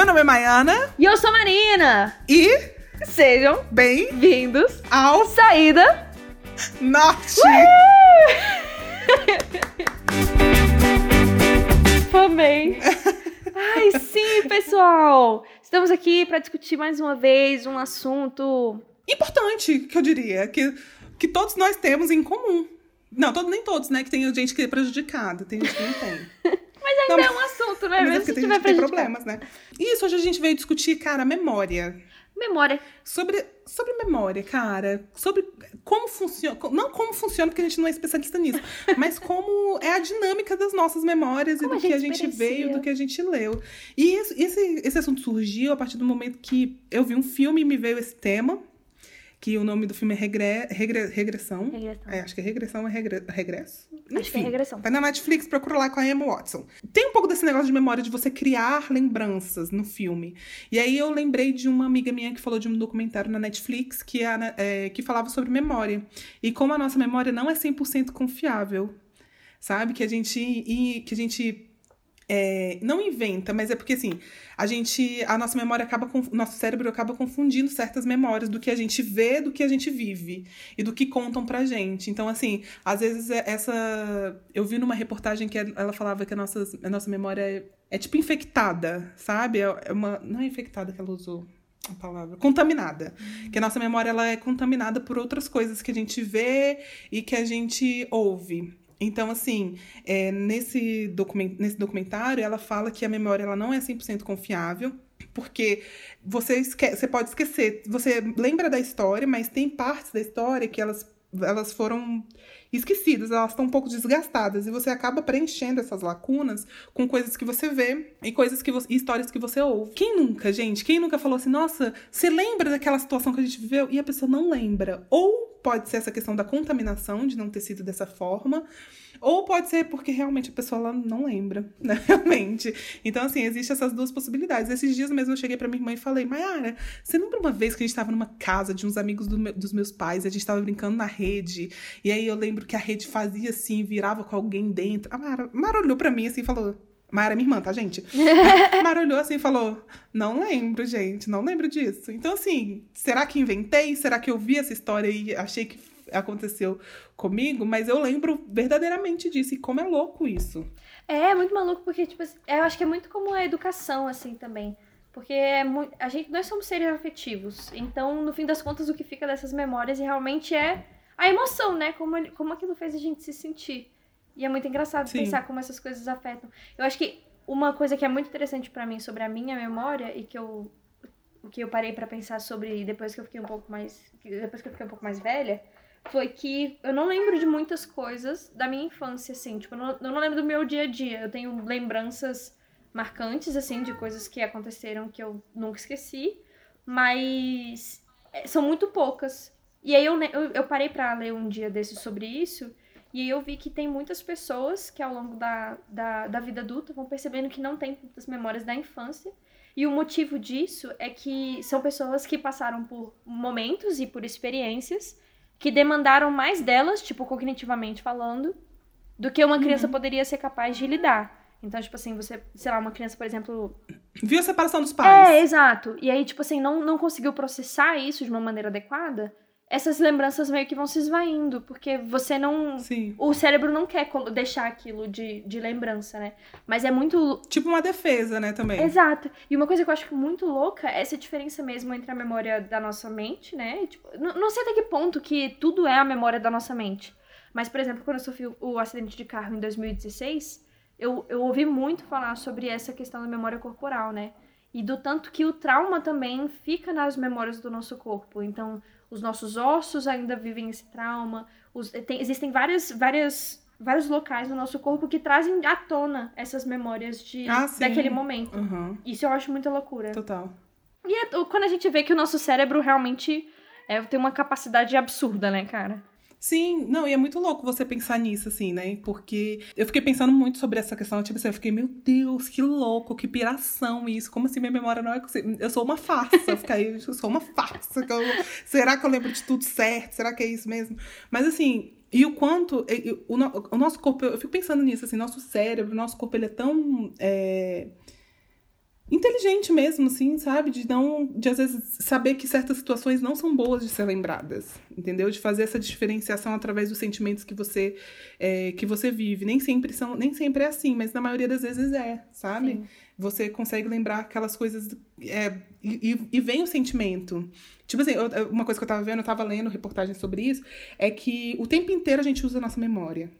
Meu nome é Maiana E eu sou Marina. e Sejam bem vindos ao Saída. norte. Amei. Ai, sim, pessoal. Estamos aqui para discutir mais uma vez um assunto. Importante, que eu diria, que, que todos nós temos em comum. Não, todo, nem todos, né? Que tem gente que é prejudicada, tem gente que não tem. Mas ainda Não, é um assunto, né? Mas é porque tem gente que tem problemas, né? E isso, hoje a gente veio discutir, cara, memória. Memória. Sobre, sobre memória, cara. Sobre como funciona. Não como funciona, porque a gente não é especialista nisso. mas como é a dinâmica das nossas memórias Como e a do que a gente veio, do que a gente leu. E esse, esse assunto surgiu a partir do momento que eu vi um filme e me veio esse tema. Que o nome do filme é Regre, Regre, Regressão. Regressão. É, acho que é Regressão é regre, Regresso. Acho que é regressão. Vai na Netflix, procura lá com a Emma Watson. Tem um pouco desse negócio de memória de você criar lembranças no filme. E aí eu lembrei de uma amiga minha que falou de um documentário na Netflix que, é, é, que falava sobre memória. E como a nossa memória não é 100% confiável. Sabe? Que a gente. E, que a gente é, não inventa, mas é porque assim, a gente, a nossa memória acaba, nosso cérebro acaba confundindo certas memórias do que a gente vê, do que a gente vive e do que contam pra gente. Então, assim, às vezes é- essa, eu vi numa reportagem que ela falava que a nossa, a nossa memória é, é tipo infectada, sabe? É é uma, não é infectada que ela usou a palavra, contaminada. Que a nossa memória ela é contaminada por outras coisas que a gente vê e que a gente ouve. Então, assim, é, nesse, document, nesse documentário, ela fala que a memória ela não é 100% confiável, porque você, esque você pode esquecer. Você lembra da história, mas tem partes da história que elas, elas foram esquecidas, elas estão um pouco desgastadas, e você acaba preenchendo essas lacunas com coisas que você vê e coisas que você, histórias que você ouve. Quem nunca, gente? Quem nunca falou assim, nossa, você lembra daquela situação que a gente viveu? E a pessoa não lembra. Ou pode ser essa questão da contaminação, de não ter sido dessa forma, ou pode ser porque realmente a pessoa ela não lembra, né? Realmente. Então, assim, existem essas duas possibilidades. Esses dias mesmo eu cheguei pra minha irmã e falei, Mayara, você lembra uma vez que a gente tava numa casa de uns amigos do meu- dos meus pais, e a gente tava brincando na rede, e aí eu lembro que a rede fazia assim, virava com alguém dentro. A Mara, Mara olhou pra mim assim e falou. Mara é minha irmã, tá, gente? Mara olhou assim e falou: Não lembro, gente, não lembro disso. Então, assim, será que inventei? Será que eu vi essa história e achei que aconteceu comigo? Mas eu lembro verdadeiramente disso. E como é louco isso. É, é muito maluco porque, tipo, assim, eu acho que é muito como a educação, assim, também. Porque é muito, a gente, nós somos seres afetivos. Então, no fim das contas, o que fica dessas memórias realmente é a emoção, né? Como, como aquilo fez a gente se sentir. E é muito engraçado Sim. pensar como essas coisas afetam. Eu acho que uma coisa que é muito interessante pra mim sobre a minha memória e que eu o que eu parei pra pensar sobre depois que eu fiquei um pouco mais depois que eu fiquei um pouco mais velha foi que eu não lembro de muitas coisas da minha infância assim, tipo, eu não, eu não lembro do meu dia a dia. Eu tenho lembranças marcantes assim de coisas que aconteceram que eu nunca esqueci, mas é, são muito poucas. E aí eu, eu, eu parei pra ler um dia desses sobre isso e aí eu vi que tem muitas pessoas que ao longo da, da, da vida adulta vão percebendo que não tem tantas memórias da infância. E o motivo disso é que são pessoas que passaram por momentos e por experiências que demandaram mais delas, tipo, cognitivamente falando, do que uma criança poderia ser capaz de lidar. Então, tipo assim, você, sei lá, uma criança, por exemplo, Viu a separação dos pais? é, exato. E aí, tipo assim, não, não conseguiu processar isso de uma maneira adequada, essas lembranças meio que vão se esvaindo, porque você não. Sim. O cérebro não quer deixar aquilo de, de lembrança, né? Mas é muito. Tipo uma defesa, né, também. Exato. E uma coisa que eu acho muito louca é essa diferença mesmo entre a memória da nossa mente, né? Tipo, não, sei até que ponto que tudo é a memória da nossa mente. Mas, por exemplo, quando eu sofri o- o acidente de carro em 2016, eu, eu ouvi muito falar sobre essa questão da memória corporal, né? E do tanto que o trauma também fica nas memórias do nosso corpo. Então, os nossos ossos ainda vivem esse trauma. Os- tem- existem várias, várias, vários locais no nosso corpo que trazem à tona essas memórias de, Ah, daquele momento. Uhum. Isso eu acho muita loucura. Total. E é- quando a gente vê que o nosso cérebro realmente é, tem uma capacidade absurda, né, cara? Sim, não, e é muito louco você pensar nisso, assim, né? Porque eu fiquei pensando muito sobre essa questão, tipo assim, eu fiquei, meu Deus, que louco, que piração isso, como assim minha memória não é. Eu sou uma farsa, eu fiquei, eu sou uma farsa. eu- será que eu lembro de tudo certo? Será que é isso mesmo? Mas assim, e o quanto. o nosso corpo, eu fico pensando nisso, assim, nosso cérebro, nosso corpo, ele é tão. é, inteligente mesmo, assim, sabe? De não. De às vezes saber que certas situações não são boas de ser lembradas. Entendeu? De fazer essa diferenciação através dos sentimentos que você é, que você vive. Nem sempre são, nem sempre é assim, mas na maioria das vezes é, sabe? Sim. Você consegue lembrar aquelas coisas. É, e, e vem o sentimento. Tipo assim, eu, uma coisa que eu tava vendo, eu tava lendo reportagens sobre isso, é que o tempo inteiro a gente usa a nossa memória.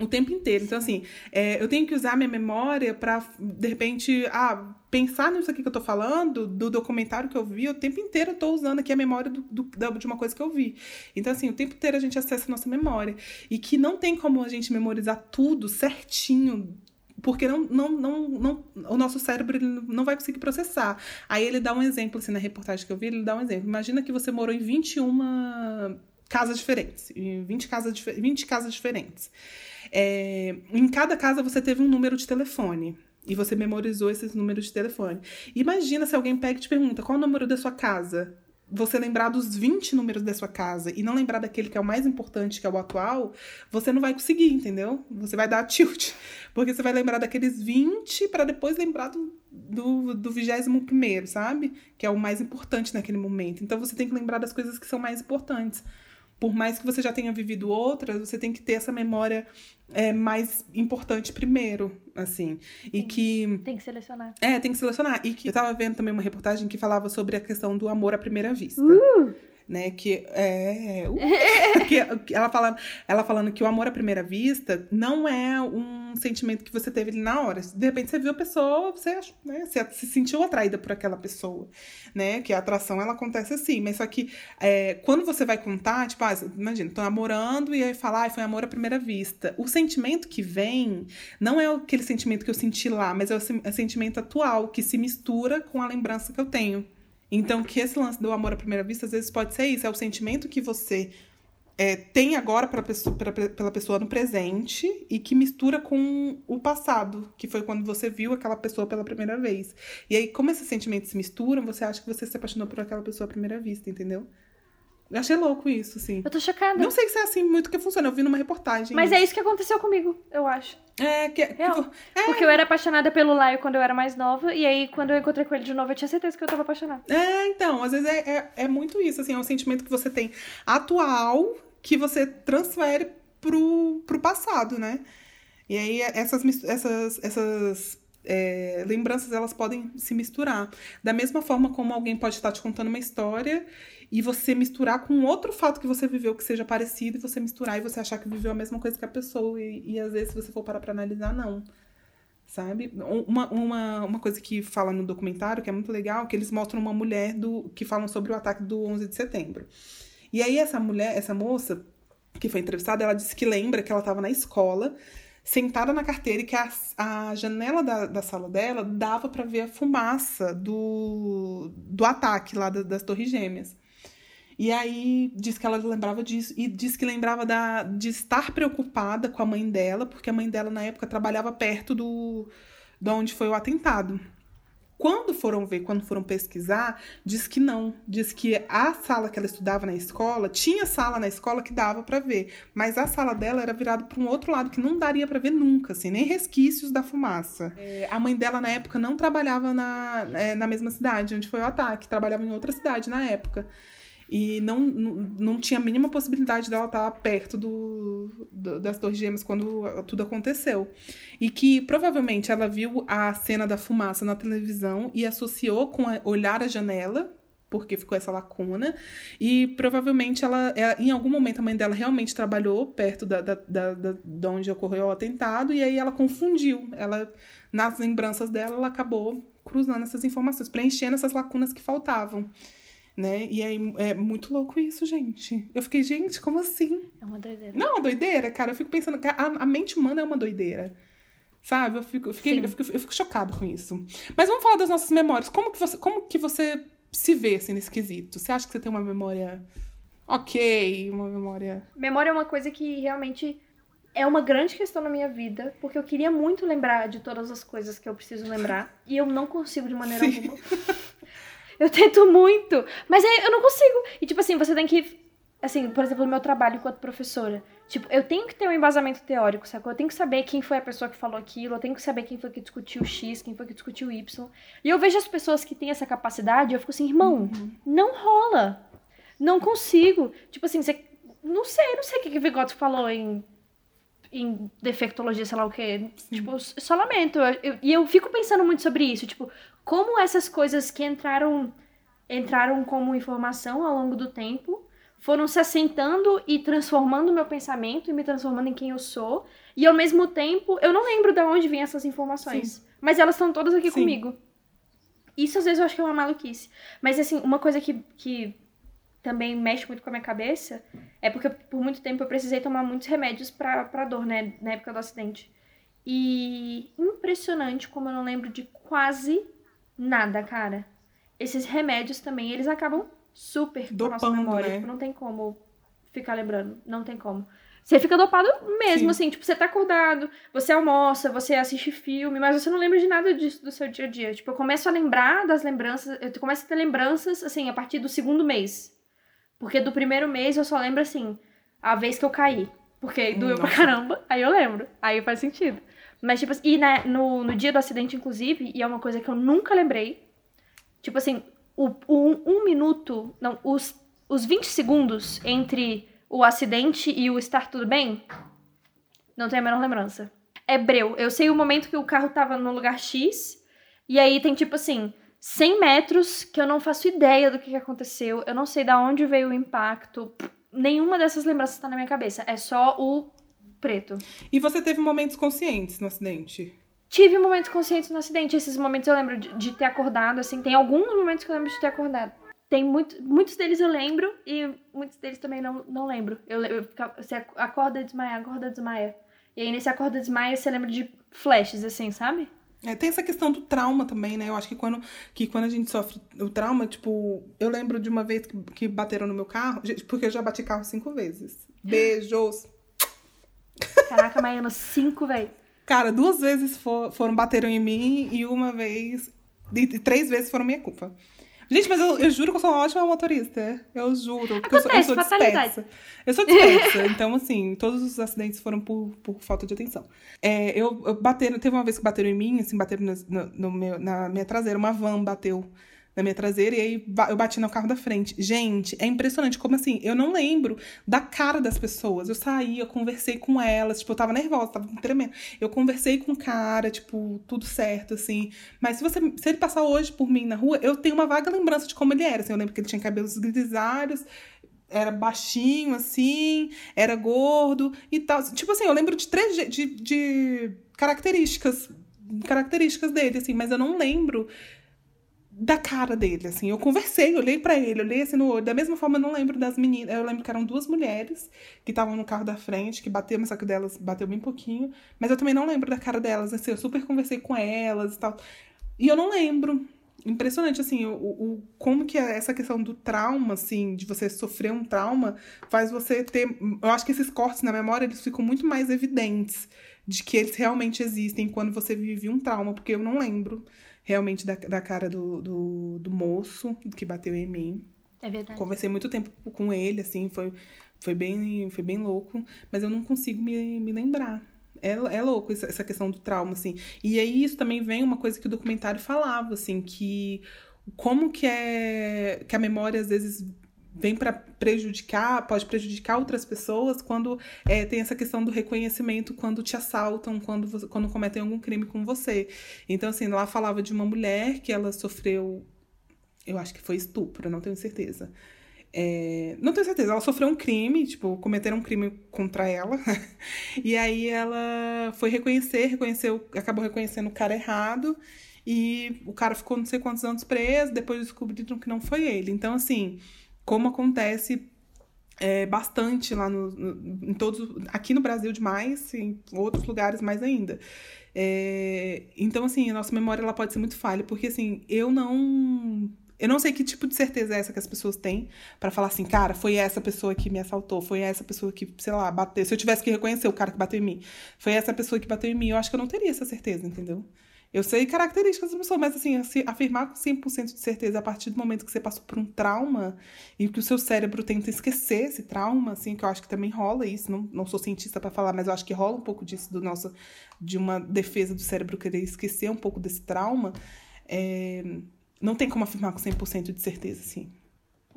O tempo inteiro. Então, assim, é, eu tenho que usar minha memória para de repente, ah, pensar nisso aqui que eu tô falando, do documentário que eu vi, o tempo inteiro eu tô usando aqui a memória do, do, de uma coisa que eu vi. Então, assim, o tempo inteiro a gente acessa a nossa memória. E que não tem como a gente memorizar tudo certinho porque não, não, não, não, o nosso cérebro não vai conseguir processar. Aí ele dá um exemplo, assim, na reportagem que eu vi, ele dá um exemplo. Imagina que você morou em 21 casas diferentes, em 20 casas, 20 casas diferentes. É, em cada casa você teve um número de telefone. E você memorizou esses números de telefone. Imagina se alguém pega e te pergunta qual é o número da sua casa. Você lembrar dos 20 números da sua casa e não lembrar daquele que é o mais importante, que é o atual, você não vai conseguir, entendeu? Você vai dar tilt. Porque você vai lembrar daqueles 20 para depois lembrar do, do, do 21, sabe? Que é o mais importante naquele momento. Então você tem que lembrar das coisas que são mais importantes por mais que você já tenha vivido outras, você tem que ter essa memória é, mais importante primeiro, assim. E Sim. que. Tem que selecionar. É, tem que selecionar. E que eu tava vendo também uma reportagem que falava sobre a questão do amor à primeira vista. Uh! Né? Que é. Uh, que ela, fala, ela falando que o amor à primeira vista não é um sentimento que você teve ali na hora. De repente você viu a pessoa, você, né, você se sentiu atraída por aquela pessoa, né? Que a atração ela acontece assim. Mas só que é, quando você vai contar, tipo, ah, imagina, tô namorando e aí falar, ah, foi amor à primeira vista. O sentimento que vem não é aquele sentimento que eu senti lá, mas é o, é o sentimento atual, que se mistura com a lembrança que eu tenho. Então, que esse lance do amor à primeira vista, às vezes pode ser isso, é o sentimento que você é, tem agora pra pessoa, pra, pela pessoa no presente e que mistura com o passado, que foi quando você viu aquela pessoa pela primeira vez. E aí, como esses sentimentos se misturam, você acha que você se apaixonou por aquela pessoa à primeira vista, entendeu? Eu achei louco isso, assim. Eu tô chocada. Não sei se é assim muito que funciona. Eu vi numa reportagem. Mas é isso que aconteceu comigo, eu acho. É, que. Real. É. Porque eu era apaixonada pelo Laio quando eu era mais nova. E aí, quando eu encontrei com ele de novo, eu tinha certeza que eu tava apaixonada. É, então, às vezes é, é, é muito isso, assim, é um sentimento que você tem atual que você transfere pro, pro passado, né? E aí essas, essas, essas é, lembranças elas podem se misturar. Da mesma forma como alguém pode estar te contando uma história e você misturar com outro fato que você viveu que seja parecido, e você misturar e você achar que viveu a mesma coisa que a pessoa. E, e às vezes, se você for parar pra analisar, não. Sabe? Uma, uma, uma coisa que fala no documentário, que é muito legal, que eles mostram uma mulher do que falam sobre o ataque do 11 de setembro. E aí, essa mulher, essa moça que foi entrevistada, ela disse que lembra que ela estava na escola sentada na carteira e que a, a janela da, da sala dela dava para ver a fumaça do, do ataque lá das Torres Gêmeas. E aí diz que ela lembrava disso e diz que lembrava da, de estar preocupada com a mãe dela, porque a mãe dela na época trabalhava perto do de onde foi o atentado. Quando foram ver, quando foram pesquisar, diz que não. Diz que a sala que ela estudava na escola, tinha sala na escola que dava para ver, mas a sala dela era virada para um outro lado que não daria para ver nunca, assim, nem resquícios da fumaça. É, a mãe dela na época não trabalhava na, é, na mesma cidade onde foi o ataque, trabalhava em outra cidade na época. E não, não, tinha a mínima possibilidade dela estar perto do, do, das Torres Gêmeas quando tudo aconteceu. E que provavelmente ela viu a cena da fumaça na televisão e associou com a, olhar a janela, porque ficou essa lacuna. E provavelmente ela, ela, em algum momento, a mãe dela realmente trabalhou perto da, da, da, da, de onde ocorreu o atentado, e aí ela confundiu. Ela, nas lembranças dela, ela acabou cruzando essas informações, preenchendo essas lacunas que faltavam né? E aí é muito louco isso, gente. Eu fiquei, gente, como assim? É uma doideira. Não, é uma doideira, cara. Eu fico pensando, a, a mente humana é uma doideira. Sabe? Eu fico, eu, fiquei, eu, fico, eu fico chocado com isso. Mas vamos falar das nossas memórias. Como que você, como que você se vê assim, nesse quesito? Você acha que você tem uma memória ok, uma memória. Memória é uma coisa que realmente é uma grande questão na minha vida, porque eu queria muito lembrar de todas as coisas que eu preciso lembrar e eu não consigo de maneira Sim. alguma. Eu tento muito, mas eu não consigo. E tipo assim, você tem que. Assim, por exemplo, no meu trabalho enquanto professora. Tipo, eu tenho que ter um embasamento teórico, sacou? Eu tenho que saber quem foi a pessoa que falou aquilo, eu tenho que saber quem foi que discutiu X, quem foi que discutiu Y. E eu vejo as pessoas que têm essa capacidade, eu fico assim, irmão, uhum. não rola. Não consigo. Tipo assim, você. Não sei, não sei o que, que Vygotsky falou em em defectologia, sei lá o quê. Sim. Tipo, só lamento. E eu, eu, fico pensando muito sobre isso. Tipo, como essas coisas que entraram entraram como informação ao longo do tempo foram se assentando e transformando o meu pensamento e me transformando em quem eu sou. E ao mesmo tempo, eu não lembro de onde vêm essas informações. Sim. Mas elas estão todas aqui Sim. comigo. Isso às vezes eu acho que é uma maluquice. Mas assim, uma coisa que, que também mexe muito com a minha cabeça é porque por muito tempo eu precisei tomar muitos remédios pra, pra dor, né? Na época do acidente. E impressionante como eu não lembro de quase nada, cara. Esses remédios também, eles acabam super Dopando, com a nossa memória. Né? Tipo, não tem como ficar lembrando. Não tem como. Você fica dopado mesmo, Sim. assim, tipo, você tá acordado, você almoça, você assiste filme, mas você não lembra de nada disso do seu dia a dia. Tipo, eu começo a lembrar das lembranças, eu começo a ter lembranças, assim, a partir do segundo mês. Porque do primeiro mês eu só lembro assim, a vez que eu caí. Porque doeu Nossa. pra caramba, aí eu lembro. Aí faz sentido. Mas, tipo e né, no, no dia do acidente, inclusive, e é uma coisa que eu nunca lembrei. Tipo assim, o, o um minuto, não, os, os 20 segundos entre o acidente e o estar tudo bem, não tenho a menor lembrança. É breu. Eu sei o momento que o carro tava no lugar X, e aí tem tipo assim, 100 metros que eu não faço ideia do que aconteceu, eu não sei de onde veio o impacto, nenhuma dessas lembranças está na minha cabeça, é só o preto. E você teve momentos conscientes no acidente? Tive momentos conscientes no acidente, esses momentos eu lembro de, de ter acordado, assim, tem alguns momentos que eu lembro de ter acordado. Tem muito, muitos deles eu lembro e muitos deles também não, não lembro. Eu, eu, você acorda e desmaia, acorda e desmaia. E aí nesse acorda e desmaia você lembra de flashes, assim, sabe? É, tem essa questão do trauma também, né? Eu acho que quando, que quando a gente sofre o trauma, tipo, eu lembro de uma vez que, que bateram no meu carro, porque eu já bati carro cinco vezes. Beijos. Caraca, Maiana, cinco, velho. Cara, duas vezes for, foram bateram em mim e uma vez. E três vezes foram minha culpa. Gente, mas eu, eu juro que eu sou uma ótima motorista. Eu juro. Acontece, eu sou, eu sou dispersa. Eu sou dispersa. então, assim, todos os acidentes foram por, por falta de atenção. É, eu, eu bateram, teve uma vez que bateram em mim, assim, bateram no, no, no meu, na minha traseira. Uma van bateu na minha traseira e aí eu bati no carro da frente. Gente, é impressionante como assim, eu não lembro da cara das pessoas. Eu saí, eu conversei com elas, tipo, eu tava nervosa, tava tremendo. Eu conversei com o cara, tipo, tudo certo, assim. Mas se você se ele passar hoje por mim na rua, eu tenho uma vaga lembrança de como ele era. Assim, eu lembro que ele tinha cabelos grisalhos, era baixinho, assim, era gordo e tal. Tipo assim, eu lembro de três de, de características características dele, assim, mas eu não lembro da cara dele, assim. Eu conversei, olhei para ele, olhei assim no olho. Da mesma forma, eu não lembro das meninas. Eu lembro que eram duas mulheres que estavam no carro da frente, que bateram, mas só que delas bateu bem pouquinho. Mas eu também não lembro da cara delas, assim. Eu super conversei com elas e tal. E eu não lembro. Impressionante, assim, o, o, como que essa questão do trauma, assim, de você sofrer um trauma, faz você ter. Eu acho que esses cortes na memória, eles ficam muito mais evidentes de que eles realmente existem quando você vive um trauma, porque eu não lembro realmente da, da cara do, do, do moço que bateu em mim. É verdade. Conversei muito tempo com ele, assim, foi, foi, bem, foi bem louco, mas eu não consigo me, me lembrar. É, é louco essa, essa questão do trauma, assim. E aí isso também vem uma coisa que o documentário falava, assim, que como que é que a memória às vezes vem para prejudicar, pode prejudicar outras pessoas quando é, tem essa questão do reconhecimento quando te assaltam, quando, você, quando cometem algum crime com você. Então, assim, lá falava de uma mulher que ela sofreu, eu acho que foi estupro, não tenho certeza. É, não tenho certeza, ela sofreu um crime, tipo, cometeram um crime contra ela. e aí ela foi reconhecer, reconheceu, acabou reconhecendo o cara errado. E o cara ficou não sei quantos anos preso, depois descobriram que não foi ele. Então, assim, como acontece é, bastante lá no, no, em todos aqui no Brasil demais em outros lugares mais ainda. É, então assim a nossa memória ela pode ser muito falha porque assim eu não eu não sei que tipo de certeza é essa que as pessoas têm para falar assim cara foi essa pessoa que me assaltou foi essa pessoa que sei lá bateu se eu tivesse que reconhecer o cara que bateu em mim foi essa pessoa que bateu em mim eu acho que eu não teria essa certeza entendeu Eu sei características da pessoa, mas assim, afirmar com 100% de certeza a partir do momento que você passou por um trauma e que o seu cérebro tenta esquecer esse trauma, assim, que eu acho que também rola isso, não, não sou cientista para falar, mas eu acho que rola um pouco disso do nosso de uma defesa do cérebro querer esquecer um pouco desse trauma, é, não tem como afirmar com 100% de certeza, assim.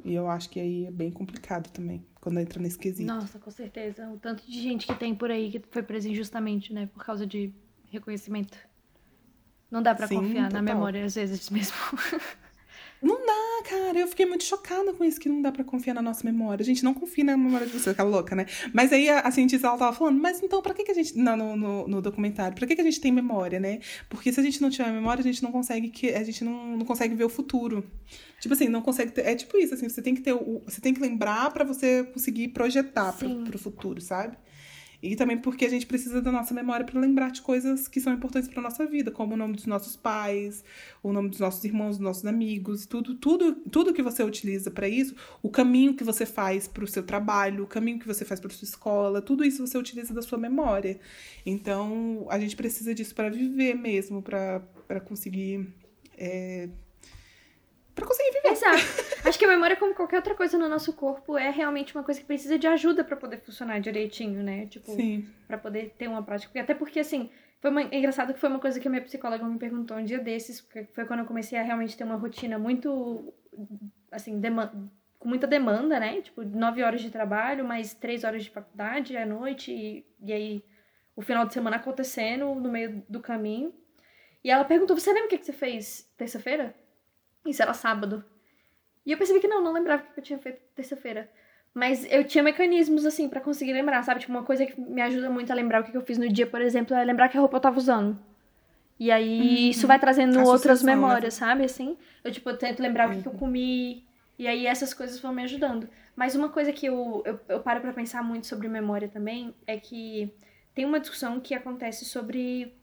E eu acho que aí é bem complicado também, quando entra nesse quesito. Nossa, com certeza. O tanto de gente que tem por aí que foi presa injustamente, né, por causa de reconhecimento. Não dá para confiar total. na memória às vezes mesmo. Não dá, cara. Eu fiquei muito chocada com isso, que não dá para confiar na nossa memória. A gente não confia na memória de você, aquela louca, né? Mas aí a, a cientista, ela tava falando, mas então, pra que, que a gente. Não, no, no, no, documentário, pra que, que a gente tem memória, né? Porque se a gente não tiver memória, a gente não consegue que a gente não, não consegue ver o futuro. Tipo assim, não consegue ter. É tipo isso, assim, você tem que ter o. Você tem que lembrar para você conseguir projetar pro, pro futuro, sabe? E também porque a gente precisa da nossa memória para lembrar de coisas que são importantes para nossa vida, como o nome dos nossos pais, o nome dos nossos irmãos, dos nossos amigos, tudo, tudo, tudo que você utiliza para isso, o caminho que você faz para o seu trabalho, o caminho que você faz para sua escola, tudo isso você utiliza da sua memória. Então, a gente precisa disso para viver mesmo, para conseguir é, para conseguir viver. Exato. Acho que a memória, como qualquer outra coisa no nosso corpo, é realmente uma coisa que precisa de ajuda para poder funcionar direitinho, né? Tipo, Sim. pra poder ter uma prática. Até porque, assim, foi uma... é engraçado que foi uma coisa que a minha psicóloga me perguntou um dia desses, porque foi quando eu comecei a realmente ter uma rotina muito, assim, dema... com muita demanda, né? Tipo, nove horas de trabalho, mais três horas de faculdade à noite, e, e aí o final de semana acontecendo no meio do caminho. E ela perguntou: Você lembra o que você fez terça-feira? Isso era sábado. E eu percebi que não, não lembrava o que eu tinha feito terça-feira. Mas eu tinha mecanismos, assim, para conseguir lembrar, sabe? Tipo, uma coisa que me ajuda muito a lembrar o que eu fiz no dia, por exemplo, é lembrar que a roupa eu tava usando. E aí uhum. isso vai trazendo outras né? memórias, né? sabe? Assim, eu, tipo, eu tento lembrar uhum. o que eu uhum. comi. E aí essas coisas vão me ajudando. Mas uma coisa que eu, eu, eu paro pra pensar muito sobre memória também é que tem uma discussão que acontece sobre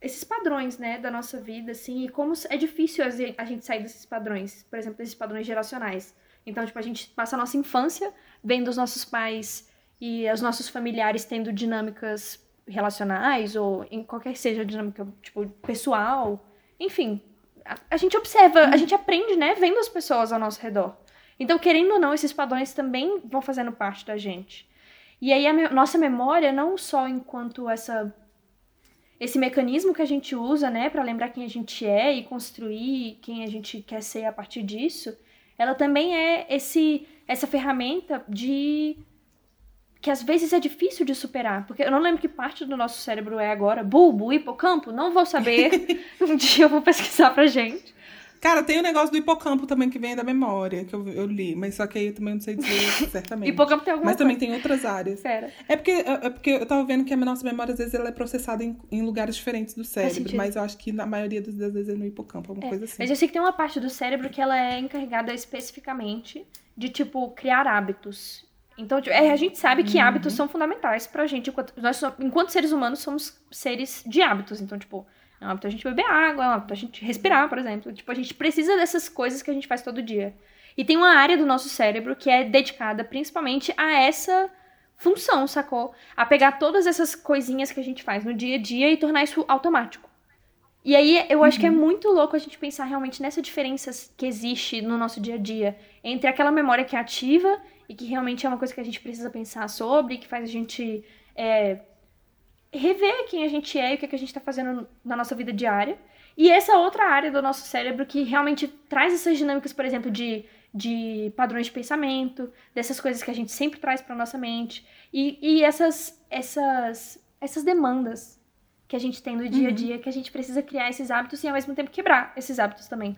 esses padrões, né, da nossa vida, assim, e como é difícil a gente sair desses padrões, por exemplo, desses padrões geracionais. Então, tipo, a gente passa a nossa infância vendo os nossos pais e os nossos familiares tendo dinâmicas relacionais ou em qualquer seja dinâmica, tipo, pessoal, enfim. A, a gente observa, a gente aprende, né, vendo as pessoas ao nosso redor. Então, querendo ou não, esses padrões também vão fazendo parte da gente. E aí a me nossa memória, não só enquanto essa esse mecanismo que a gente usa, né, para lembrar quem a gente é e construir quem a gente quer ser a partir disso, ela também é esse essa ferramenta de que às vezes é difícil de superar, porque eu não lembro que parte do nosso cérebro é agora, bulbo, hipocampo, não vou saber. um dia eu vou pesquisar pra gente. Cara, tem o um negócio do hipocampo também que vem da memória, que eu, eu li, mas só que aí eu também não sei dizer certamente. hipocampo tem alguma Mas coisa. também tem outras áreas. Sério. É porque, é, é porque eu tava vendo que a nossa memória, às vezes, ela é processada em, em lugares diferentes do cérebro, mas eu acho que na maioria das vezes é no hipocampo, alguma é. coisa assim. Mas eu sei que tem uma parte do cérebro que ela é encarregada especificamente de, tipo, criar hábitos. Então, tipo, é, a gente sabe que uhum. hábitos são fundamentais pra gente. Enquanto, nós, enquanto seres humanos, somos seres de hábitos. Então, tipo, é um hábito a gente beber água, é um hábito a gente respirar, por exemplo. Tipo, a gente precisa dessas coisas que a gente faz todo dia. E tem uma área do nosso cérebro que é dedicada principalmente a essa função, sacou? A pegar todas essas coisinhas que a gente faz no dia a dia e tornar isso automático. E aí eu acho uhum. que é uhum. muito louco a gente pensar realmente nessa diferença que existe no nosso dia a dia entre aquela memória que é ativa e que realmente é uma coisa que a gente precisa pensar sobre, que faz a gente é, rever quem a gente é e o que, é que a gente está fazendo na nossa vida diária. E essa outra área do nosso cérebro que realmente traz essas dinâmicas, por exemplo, de, de padrões de pensamento, dessas coisas que a gente sempre traz para nossa mente. E, e essas, essas, essas demandas que a gente tem no dia a uhum. dia, uhum. que a gente precisa criar esses hábitos e ao mesmo tempo quebrar esses hábitos também.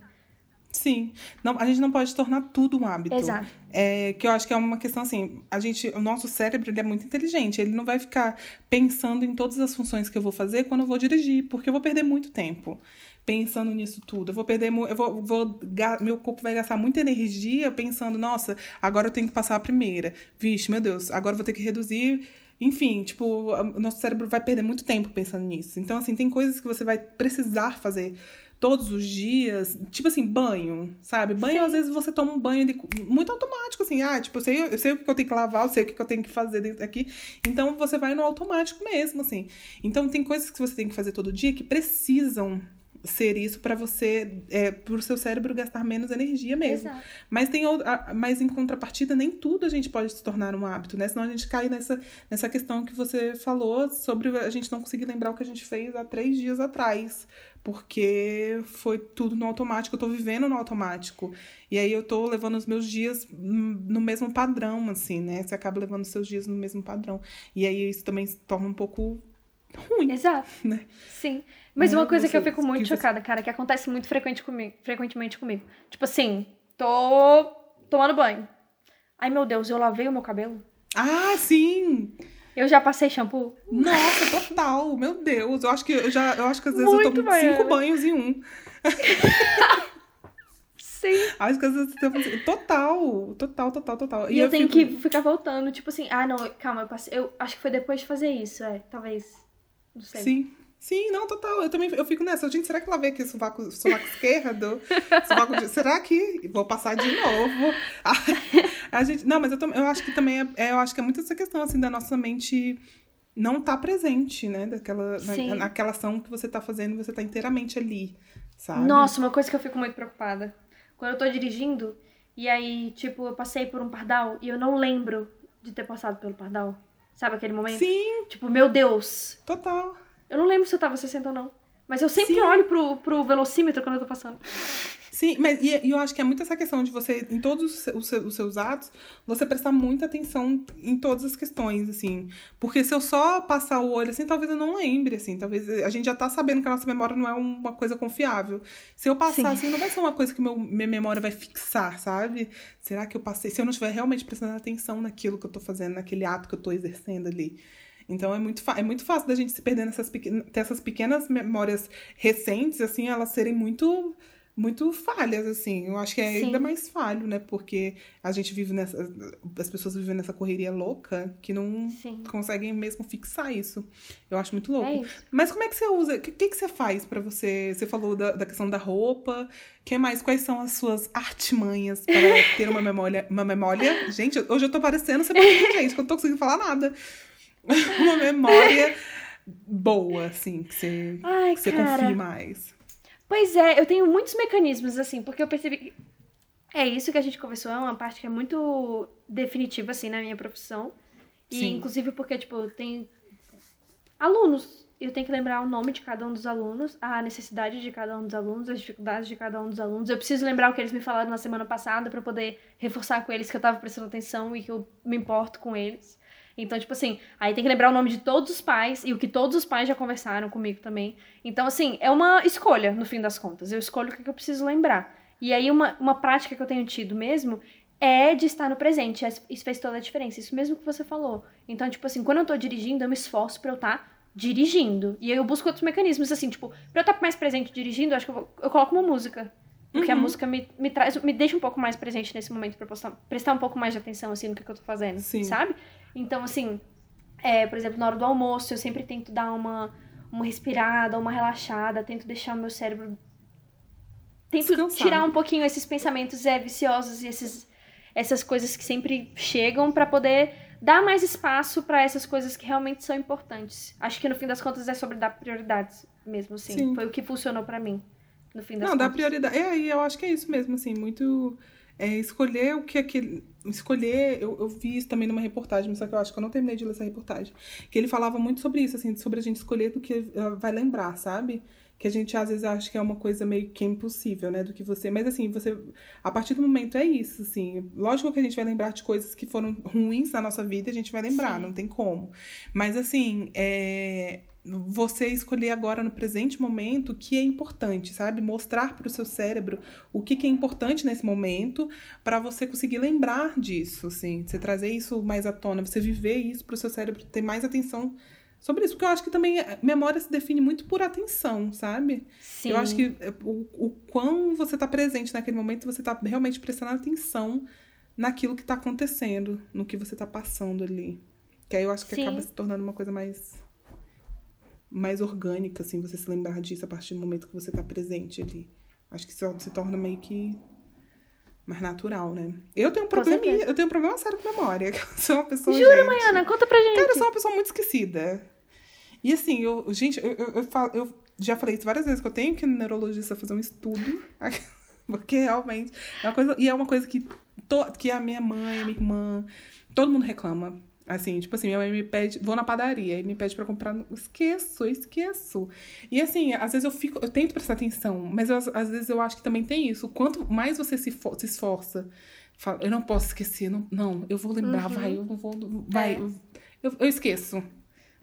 Sim. Não, a gente não pode tornar tudo um hábito. Exato. É, que eu acho que é uma questão assim, a gente, o nosso cérebro ele é muito inteligente, ele não vai ficar pensando em todas as funções que eu vou fazer quando eu vou dirigir, porque eu vou perder muito tempo pensando nisso tudo. Eu vou perder, eu vou, vou meu corpo vai gastar muita energia pensando, nossa, agora eu tenho que passar a primeira. Vixe, meu Deus, agora eu vou ter que reduzir enfim, tipo, o nosso cérebro vai perder muito tempo pensando nisso. Então, assim, tem coisas que você vai precisar fazer todos os dias, tipo assim, banho, sabe? Banho, Sim. às vezes você toma um banho de, muito automático, assim, ah, tipo, eu sei, eu sei o que eu tenho que lavar, eu sei o que eu tenho que fazer dentro aqui. Então você vai no automático mesmo, assim. Então tem coisas que você tem que fazer todo dia que precisam ser isso para você, é, para o seu cérebro gastar menos energia mesmo. Exato. Mas tem outra, mas em contrapartida, nem tudo a gente pode se tornar um hábito, né? Senão a gente cai nessa, nessa questão que você falou sobre a gente não conseguir lembrar o que a gente fez há três dias atrás. Porque foi tudo no automático, eu tô vivendo no automático. E aí eu tô levando os meus dias no mesmo padrão, assim, né? Você acaba levando os seus dias no mesmo padrão. E aí isso também se torna um pouco ruim. Exato. Né? Sim. Mas Né? uma coisa que eu Você- fico muito você- chocada, cara, que acontece muito frequente comigo, frequentemente comigo. Tipo assim, tô tomando banho. Ai, meu Deus, eu lavei o meu cabelo? Ah, sim! Eu já passei shampoo? Nossa, total! Meu Deus! Eu acho que eu já, eu acho que às vezes eu Muito tomo cinco baiana. banhos em um. Sim. Acho que às vezes eu tenho- total, total, total, total. E, eu, tenho fico- que ficar voltando, tipo assim, ah, não, calma, eu passei. Eu acho que foi depois de fazer isso, é. Talvez. Não sei. Sim. Sim, não, total. Eu também eu fico nessa. Gente, será que ela vê aqui o sovaco, sovaco esquerdo? Sovaco de... Será que. Vou passar de novo. A gente... Não, mas eu, eu acho que também é, é- eu acho que é muito essa questão assim da nossa mente não tá presente, né? Daquela, na- naquela ação que você tá fazendo, você tá inteiramente ali, sabe? Nossa, uma coisa que eu fico muito preocupada. Quando eu tô dirigindo, e aí, tipo, eu passei por um pardal e eu não lembro de ter passado pelo pardal. Sabe aquele momento? Sim, Tipo, meu Deus. total. Eu não lembro se eu tava 60 ou não. Mas eu sempre Sim. olho pro, pro velocímetro quando eu tô passando. Sim, mas e, e eu acho que é muito essa questão de você, em todos os se- os seus, os seus atos, você prestar muita atenção em todas as questões, assim. Porque se eu só passar o olho assim, talvez eu não lembre, assim. Talvez a gente já tá sabendo que a nossa memória não é uma coisa confiável. Se eu passar Sim. assim, não vai ser uma coisa que meu, minha memória vai fixar, sabe? Será que eu passei? Se eu não estiver realmente prestando atenção naquilo que eu tô fazendo, naquele ato que eu tô exercendo ali. Então é muito, é muito fácil da gente se perder nessas pequenas, ter essas pequenas memórias recentes, assim, elas serem muito muito falhas, assim. Eu acho que é Sim. ainda mais falho, né? Porque a gente vive nessa. As pessoas vivem nessa correria louca que não Sim. conseguem mesmo fixar isso. Eu acho muito louco. É. Mas como é que você usa? O que, que, que você faz pra você? Você falou da, da questão da roupa. que mais? Quais são as suas artimanhas para ter uma memória? Uma memória? Gente, hoje eu tô parecendo Sebastião, gente, que eu não tô conseguindo falar nada. uma memória boa, assim, que você, Ai, que você confie mais. Pois é, eu tenho muitos mecanismos, assim, porque eu percebi que. É isso que a gente conversou, é uma parte que é muito definitiva, assim, na minha profissão. E, Sim. inclusive, porque, tipo, tem alunos. Eu tenho que lembrar o nome de cada um dos alunos, a necessidade de cada um dos alunos, as dificuldades de cada um dos alunos. Eu preciso lembrar o que eles me falaram na semana passada pra poder reforçar com eles que eu tava prestando atenção e que eu me importo com eles. Então, tipo assim, aí tem que lembrar o nome de todos os pais e o que todos os pais já conversaram comigo também. Então, assim, é uma escolha, no fim das contas. Eu escolho o que eu preciso lembrar. E aí, uma, uma prática que eu tenho tido mesmo é de estar no presente. Isso fez toda a diferença. Isso mesmo que você falou. Então, tipo assim, quando eu tô dirigindo, eu me esforço pra eu estar dirigindo. E aí eu busco outros mecanismos, assim, tipo, pra eu estar mais presente dirigindo, eu acho que eu, vou- eu coloco uma música. Porque a Uhum. música me, me traz, me deixa um pouco mais presente nesse momento pra eu prestar, prestar um pouco mais de atenção, assim, no que, que eu tô fazendo, Sim. sabe? Então, assim, é, por exemplo, na hora do almoço, eu sempre tento dar uma, uma respirada, uma relaxada, tento deixar o meu cérebro. Tento tirar um pouquinho esses pensamentos é, viciosos e esses, essas coisas que sempre chegam pra poder dar mais espaço pra essas coisas que realmente são importantes. Acho que no fim das contas é sobre dar prioridades mesmo, assim. Sim. Foi o que funcionou pra mim. No fim das Não, contas. prioridade. É, e eu acho que é isso mesmo, assim, muito. É, escolher o que aquele. Escolher. Eu, eu vi isso também numa reportagem, só que eu acho que eu não terminei de ler essa reportagem. Que ele falava muito sobre isso, assim, sobre a gente escolher do que ela vai lembrar, sabe? Que a gente às vezes acha que é uma coisa meio que impossível, né? Do que você. Mas assim, você. A partir do momento é isso, assim. Lógico que a gente vai lembrar de coisas que foram ruins na nossa vida, a gente vai lembrar, Sim. não tem como. Mas assim, é você escolher agora no presente momento o que é importante, sabe? Mostrar para o seu cérebro o que, que é importante nesse momento para você conseguir lembrar disso, assim, você trazer isso mais à tona, você viver isso para o seu cérebro ter mais atenção sobre isso, porque eu acho que também a memória se define muito por atenção, sabe? Sim. Eu acho que é, o, o quão você tá presente naquele momento, você tá realmente prestando atenção naquilo que tá acontecendo, no que você tá passando ali. Que aí eu acho que Sim. acaba se tornando uma coisa mais mais orgânica, assim, você se lembrar disso a partir do momento que você tá presente ali. Acho que isso se torna meio que mais natural, né? Eu tenho um problema, eu tenho um problema sério com memória. Eu sou uma pessoa. Jura, gente, Maiana? Conta pra gente. Cara, eu sou uma pessoa muito esquecida. E assim, eu, gente, eu, eu, eu, falo- eu já falei isso várias vezes, que eu tenho que ir no neurologista fazer um estudo. Porque realmente é uma coisa. E é uma coisa que, to, que a minha mãe, a minha irmã, todo mundo reclama. Assim, tipo assim, minha mãe me pede, vou na padaria e me pede para comprar, esqueço, esqueço. E assim, às vezes eu fico, eu tento prestar atenção, mas eu, às vezes eu acho que também tem isso. Quanto mais você se, for, se esforça, fala, eu não posso esquecer, não, não eu vou lembrar, uhum. vai, eu não vou, vai, é. eu, eu esqueço.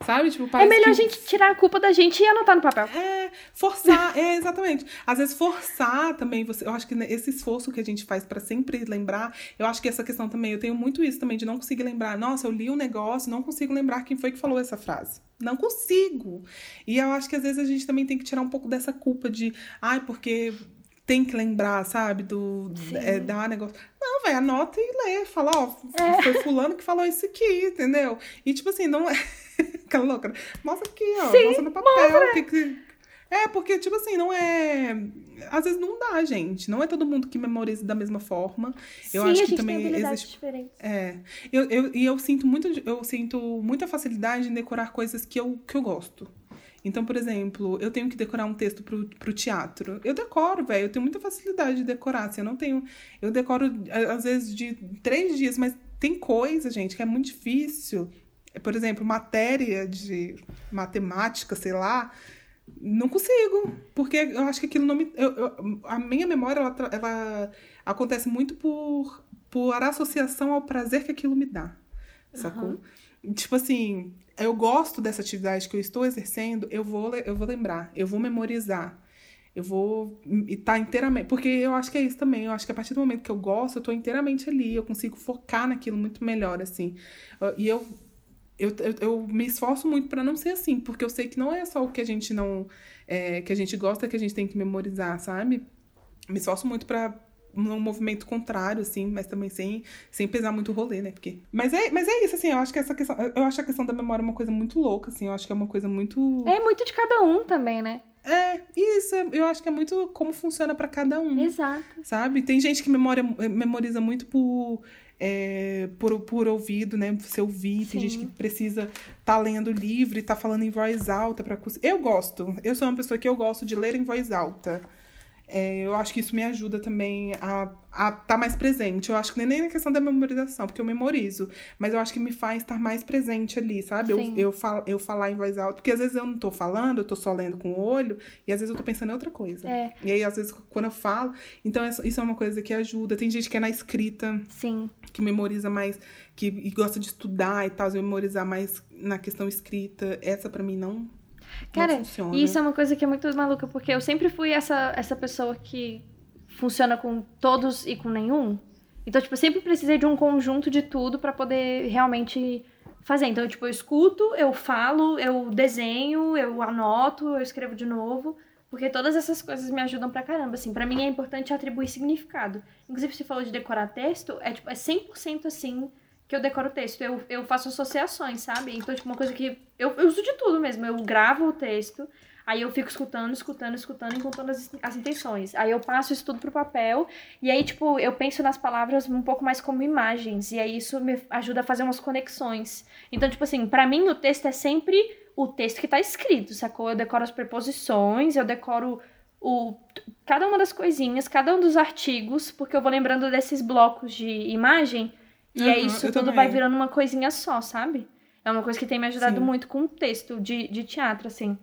Sabe? Tipo, é melhor que... a gente tirar a culpa da gente e anotar no papel. É, forçar, é, exatamente. Às vezes forçar também, você, eu acho que esse esforço que a gente faz para sempre lembrar, eu acho que essa questão também, eu tenho muito isso também, de não conseguir lembrar. Nossa, eu li um negócio, não consigo lembrar quem foi que falou essa frase. Não consigo. E eu acho que às vezes a gente também tem que tirar um pouco dessa culpa de, ai, porque tem que lembrar, sabe? Do é, dar negócio. Não, vai, anota e lê. Fala, ó, é. foi fulano que falou isso aqui, entendeu? E tipo assim, não é. Aquela louca. Mostra aqui, ó. Sim, mostra no papel. Que, que... É, porque, tipo assim, não é. Às vezes não dá, gente. Não é todo mundo que memoriza da mesma forma. Eu Sim, acho que também existe. Diferentes. É. Eu, eu, e eu sinto muito, eu sinto muita facilidade em decorar coisas que eu, que eu gosto. Então, por exemplo, eu tenho que decorar um texto pro, pro teatro. Eu decoro, velho. Eu tenho muita facilidade de decorar. Assim, eu não tenho. Eu decoro, às vezes, de três dias, mas tem coisa, gente, que é muito difícil. Por exemplo, matéria de matemática, sei lá. Não consigo. Porque eu acho que aquilo não me. Eu, eu, a minha memória, ela, ela acontece muito por, por associação ao prazer que aquilo me dá. Sacou? Uhum. Tipo assim, eu gosto dessa atividade que eu estou exercendo, eu vou, eu vou lembrar, eu vou memorizar. Eu vou estar tá inteiramente. Porque eu acho que é isso também. Eu acho que a partir do momento que eu gosto, eu estou inteiramente ali. Eu consigo focar naquilo muito melhor, assim. E eu, eu, eu, eu me esforço muito para não ser assim. Porque eu sei que não é só o que a gente não. É, que a gente gosta que a gente tem que memorizar, sabe? Me esforço muito para num movimento contrário, assim, mas também sem, sem pesar muito o rolê, né? Porque... Mas, é, mas é isso, assim, eu acho que essa questão. Eu acho a questão da memória uma coisa muito louca, assim, eu acho que é uma coisa muito. É muito de cada um também, né? É, isso, eu acho que é muito como funciona para cada um. Exato. Sabe? Tem gente que memória, memoriza muito por. É, por, por ouvido, né? Você ouvir. Sim. Tem gente que precisa tá lendo livro e tá falando em voz alta para Eu gosto. Eu sou uma pessoa que eu gosto de ler em voz alta. É, eu acho que isso me ajuda também a estar tá mais presente. Eu acho que nem na questão da memorização, porque eu memorizo, mas eu acho que me faz estar mais presente ali, sabe? Eu, eu, falo, eu falar em voz alta, porque às vezes eu não tô falando, eu tô só lendo com o olho, e às vezes eu tô pensando em outra coisa. É. E aí, às vezes, quando eu falo, então isso é uma coisa que ajuda. Tem gente que é na escrita, Sim. que memoriza mais, que gosta de estudar e tal, memorizar mais na questão escrita. Essa para mim não Cara, isso é uma coisa que é muito maluca, porque eu sempre fui essa, essa pessoa que funciona com todos e com nenhum. Então, tipo, eu sempre precisei de um conjunto de tudo para poder realmente fazer. Então, tipo, eu escuto, eu falo, eu desenho, eu anoto, eu escrevo de novo. Porque todas essas coisas me ajudam pra caramba, assim. Pra mim é importante atribuir significado. Inclusive, se falou de decorar texto, é, tipo, é 100% assim que eu decoro o texto. Eu, eu faço associações, sabe? Então, tipo, uma coisa que. Eu, eu uso de tudo mesmo. Eu gravo o texto, aí eu fico escutando, escutando, escutando e contando as, as intenções. Aí eu passo isso tudo pro papel, e aí, tipo, eu penso nas palavras um pouco mais como imagens, e aí isso me ajuda a fazer umas conexões. Então, tipo assim, para mim o texto é sempre o texto que tá escrito, sacou? Eu decoro as preposições, eu decoro o, cada uma das coisinhas, cada um dos artigos, porque eu vou lembrando desses blocos de imagem e uhum, é isso tudo também. vai virando uma coisinha só, sabe? É uma coisa que tem me ajudado Sim. muito com o texto de, de teatro, assim.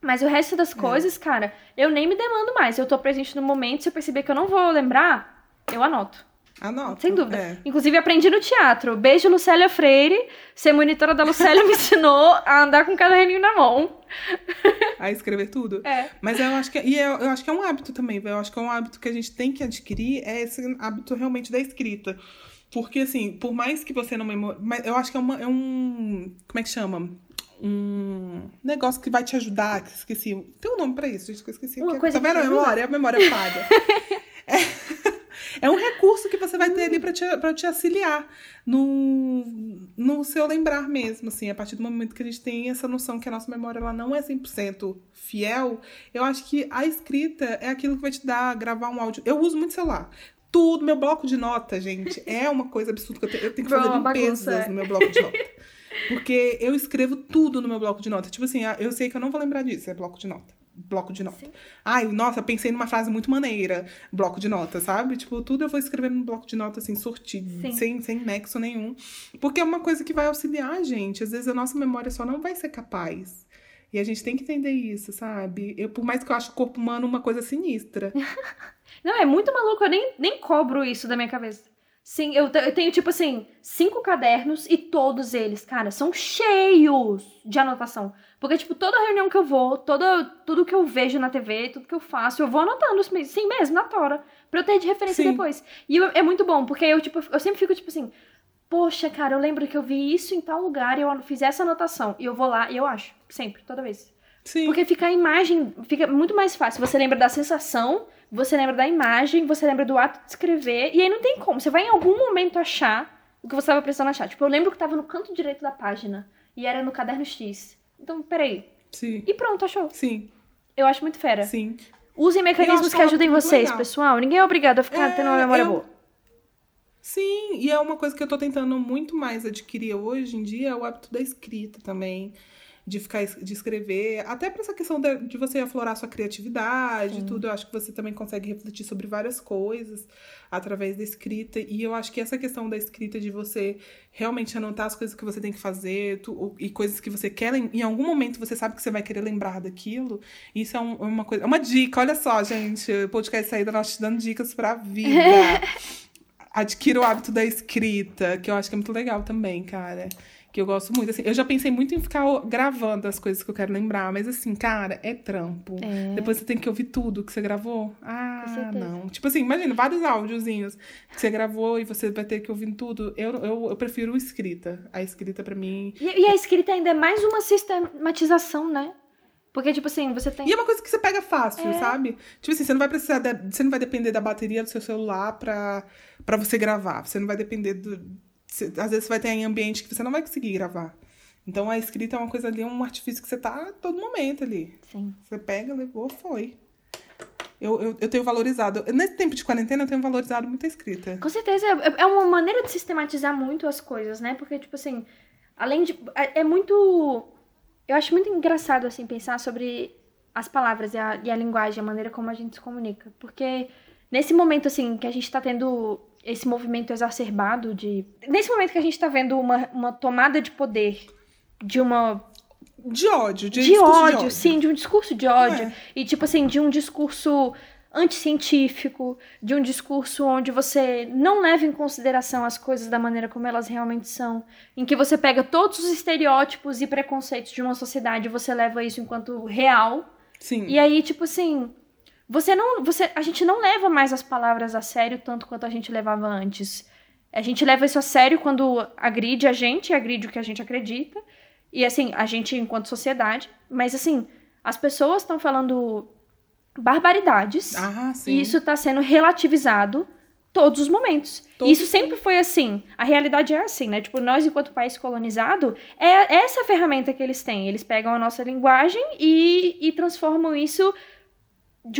Mas o resto das é. coisas, é. cara, eu nem me demando mais. Eu tô presente no momento, se eu perceber que eu não vou lembrar, eu anoto. Anoto. Sem dúvida. É. Inclusive, aprendi no teatro. Beijo, Lucélia Freire. Ser monitora da Lucélia me ensinou a andar com o caderninho na mão. A escrever tudo. É. Mas eu acho que, e eu, eu acho que é um hábito também, Eu acho que é um hábito que a gente tem que adquirir, é esse hábito realmente da escrita. Porque, assim, por mais que você não memorize. Eu acho que é, uma, é um. Como é que chama? Um negócio que vai te ajudar. Que esqueci. Tem um nome pra isso, gente, que eu esqueci. Uma que, é coisa tá vendo a memória? A memória falha. é, é um recurso que você vai ter ali pra te, pra te auxiliar no, no seu lembrar mesmo, assim. A partir do momento que a gente tem essa noção que a nossa memória ela não é 100% fiel, eu acho que a escrita é aquilo que vai te dar, gravar um áudio. Eu uso muito celular tudo. Meu bloco de nota, gente, é uma coisa absurda. Eu tenho, eu tenho que fazer limpezas bagunça, é. no meu bloco de nota. Porque eu escrevo tudo no meu bloco de nota. Tipo assim, eu sei que eu não vou lembrar disso, é bloco de nota. bloco de nota. Sim. Ai, nossa, pensei numa frase muito maneira, bloco de nota, sabe? Tipo, tudo eu vou escrever no bloco de nota, assim, sortido, sem, sem nexo nenhum. Porque é uma coisa que vai auxiliar a gente. Às vezes a nossa memória só não vai ser capaz. E a gente tem que entender isso, sabe? Eu, por mais que eu acho o corpo humano uma coisa sinistra. não, é muito maluco, eu nem, nem cobro isso da minha cabeça. Sim, eu, eu tenho, tipo assim, cinco cadernos e todos eles, cara, são cheios de anotação. Porque, tipo, toda reunião que eu vou, toda, tudo que eu vejo na TV, tudo que eu faço, eu vou anotando, sim mesmo, na tora. Pra eu ter de referência sim. depois. E eu, é muito bom, porque eu, tipo, eu sempre fico, tipo assim, poxa, cara, eu lembro que eu vi isso em tal lugar e eu fiz essa anotação. E eu vou lá e eu acho, sempre, toda vez. Sim. Porque fica a imagem, fica muito mais fácil. Você lembra da sensação você lembra da imagem, você lembra do ato de escrever, e aí não tem como. Você vai em algum momento achar o que você estava precisando achar. Tipo, eu lembro que estava no canto direito da página e era no caderno X. Então, peraí. Sim. E pronto, achou. Sim. Eu acho muito fera. Sim. Usem mecanismos que ajudem vocês, legal. pessoal. Ninguém é obrigado a ficar é, tendo uma memória eu... boa. Sim, e é uma coisa que eu tô tentando muito mais adquirir hoje em dia, é o hábito da escrita também de ficar de escrever, até para essa questão de, de, você aflorar sua criatividade, Sim. tudo, eu acho que você também consegue refletir sobre várias coisas através da escrita, e eu acho que essa questão da escrita de você realmente anotar as coisas que você tem que fazer tu, e coisas que você quer, em algum momento você sabe que você vai querer lembrar daquilo, isso é um, uma coisa, é uma dica, olha só, gente, o podcast saída nós te dando dicas pra vida. Adquira o hábito da escrita, que eu acho que é muito legal também, cara que eu gosto muito. Assim, eu já pensei muito em ficar gravando as coisas que eu quero lembrar, mas assim, cara, é trampo. É. Depois você tem que ouvir tudo que você gravou. Ah, não. Tipo assim, imagina, vários áudiozinhos que você gravou e você vai ter que ouvir tudo. Eu, eu, eu prefiro escrita. A escrita para mim. E, e a escrita ainda é mais uma sistematização, né? Porque, tipo assim, você tem. E é uma coisa que você pega fácil, é. sabe? Tipo assim, você não vai precisar. De... Você não vai depender da bateria do seu celular pra, pra você gravar. Você não vai depender do, às vezes você vai ter em ambiente que você não vai conseguir gravar. Então a escrita é uma coisa ali, um artifício que você tá a todo momento ali. Sim. Você pega, levou, foi. Eu, eu, eu tenho valorizado. Nesse tempo de quarentena, eu tenho valorizado muito a escrita. Com certeza. É, é uma maneira de sistematizar muito as coisas, né? Porque, tipo assim, além de. É, é muito. Eu acho muito engraçado, assim, pensar sobre as palavras e a, e a linguagem, a maneira como a gente se comunica. Porque nesse momento, assim, que a gente tá tendo esse movimento exacerbado de. Nesse momento que a gente está vendo uma, uma tomada de poder de uma. De ódio, de, de, ódio, de ódio, sim, de um discurso de ódio. É. E, tipo assim, de um discurso anticientífico, de um discurso onde você não leva em consideração as coisas da maneira como elas realmente são, em que você pega todos os estereótipos e preconceitos de uma sociedade e você leva isso enquanto real. Sim. E aí, tipo assim, você não, você, a gente não leva mais as palavras a sério tanto quanto a gente levava antes. A gente leva isso a sério quando agride a gente, agride o que a gente acredita. E assim, a gente enquanto sociedade, mas assim, as pessoas estão falando barbaridades. Ah, e isso está sendo relativizado todos os momentos. Isso sempre foi assim. A realidade é assim, né? Tipo, nós, enquanto país colonizado, é essa ferramenta que eles têm. Eles pegam a nossa linguagem e, e transformam isso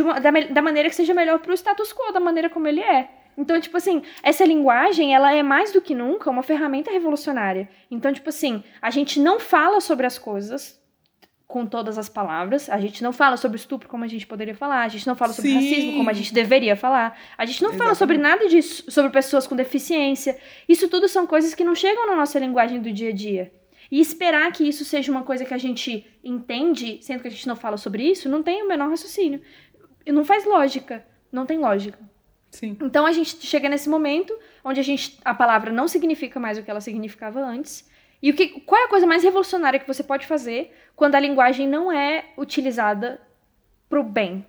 uma, da, da maneira que seja melhor para o status quo, da maneira como ele é. Então, tipo assim, essa linguagem, ela é mais do que nunca uma ferramenta revolucionária. Então, tipo assim, a gente não fala sobre as coisas com todas as palavras, a gente não fala sobre estupro como a gente poderia falar, a gente não fala sobre Sim. racismo como a gente deveria falar, a gente não Exatamente. fala sobre nada disso, sobre pessoas com deficiência. Isso tudo são coisas que não chegam na nossa linguagem do dia a dia. E esperar que isso seja uma coisa que a gente entende, sendo que a gente não fala sobre isso, não tem o menor raciocínio. E não faz lógica. Não tem lógica. Sim. Então a gente chega nesse momento onde a, gente, a palavra não significa mais o que ela significava antes. E o que, qual é a coisa mais revolucionária que você pode fazer quando a linguagem não é utilizada pro bem?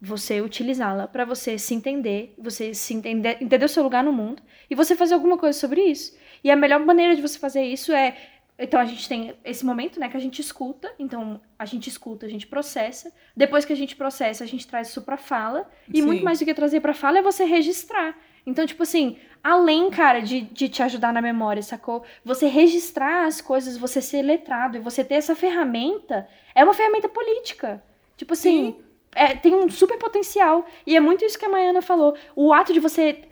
Você utilizá-la para você se entender, você se entender, entender o seu lugar no mundo e você fazer alguma coisa sobre isso. E a melhor maneira de você fazer isso é então a gente tem esse momento, né, que a gente escuta, então a gente escuta, a gente processa. Depois que a gente processa, a gente traz isso para fala. E Sim. muito mais do que trazer para fala é você registrar. Então, tipo assim, além, cara, de, de te ajudar na memória, sacou? Você registrar as coisas, você ser letrado e você ter essa ferramenta, é uma ferramenta política. Tipo assim, é, tem um super potencial. E é muito isso que a Maiana falou. O ato de você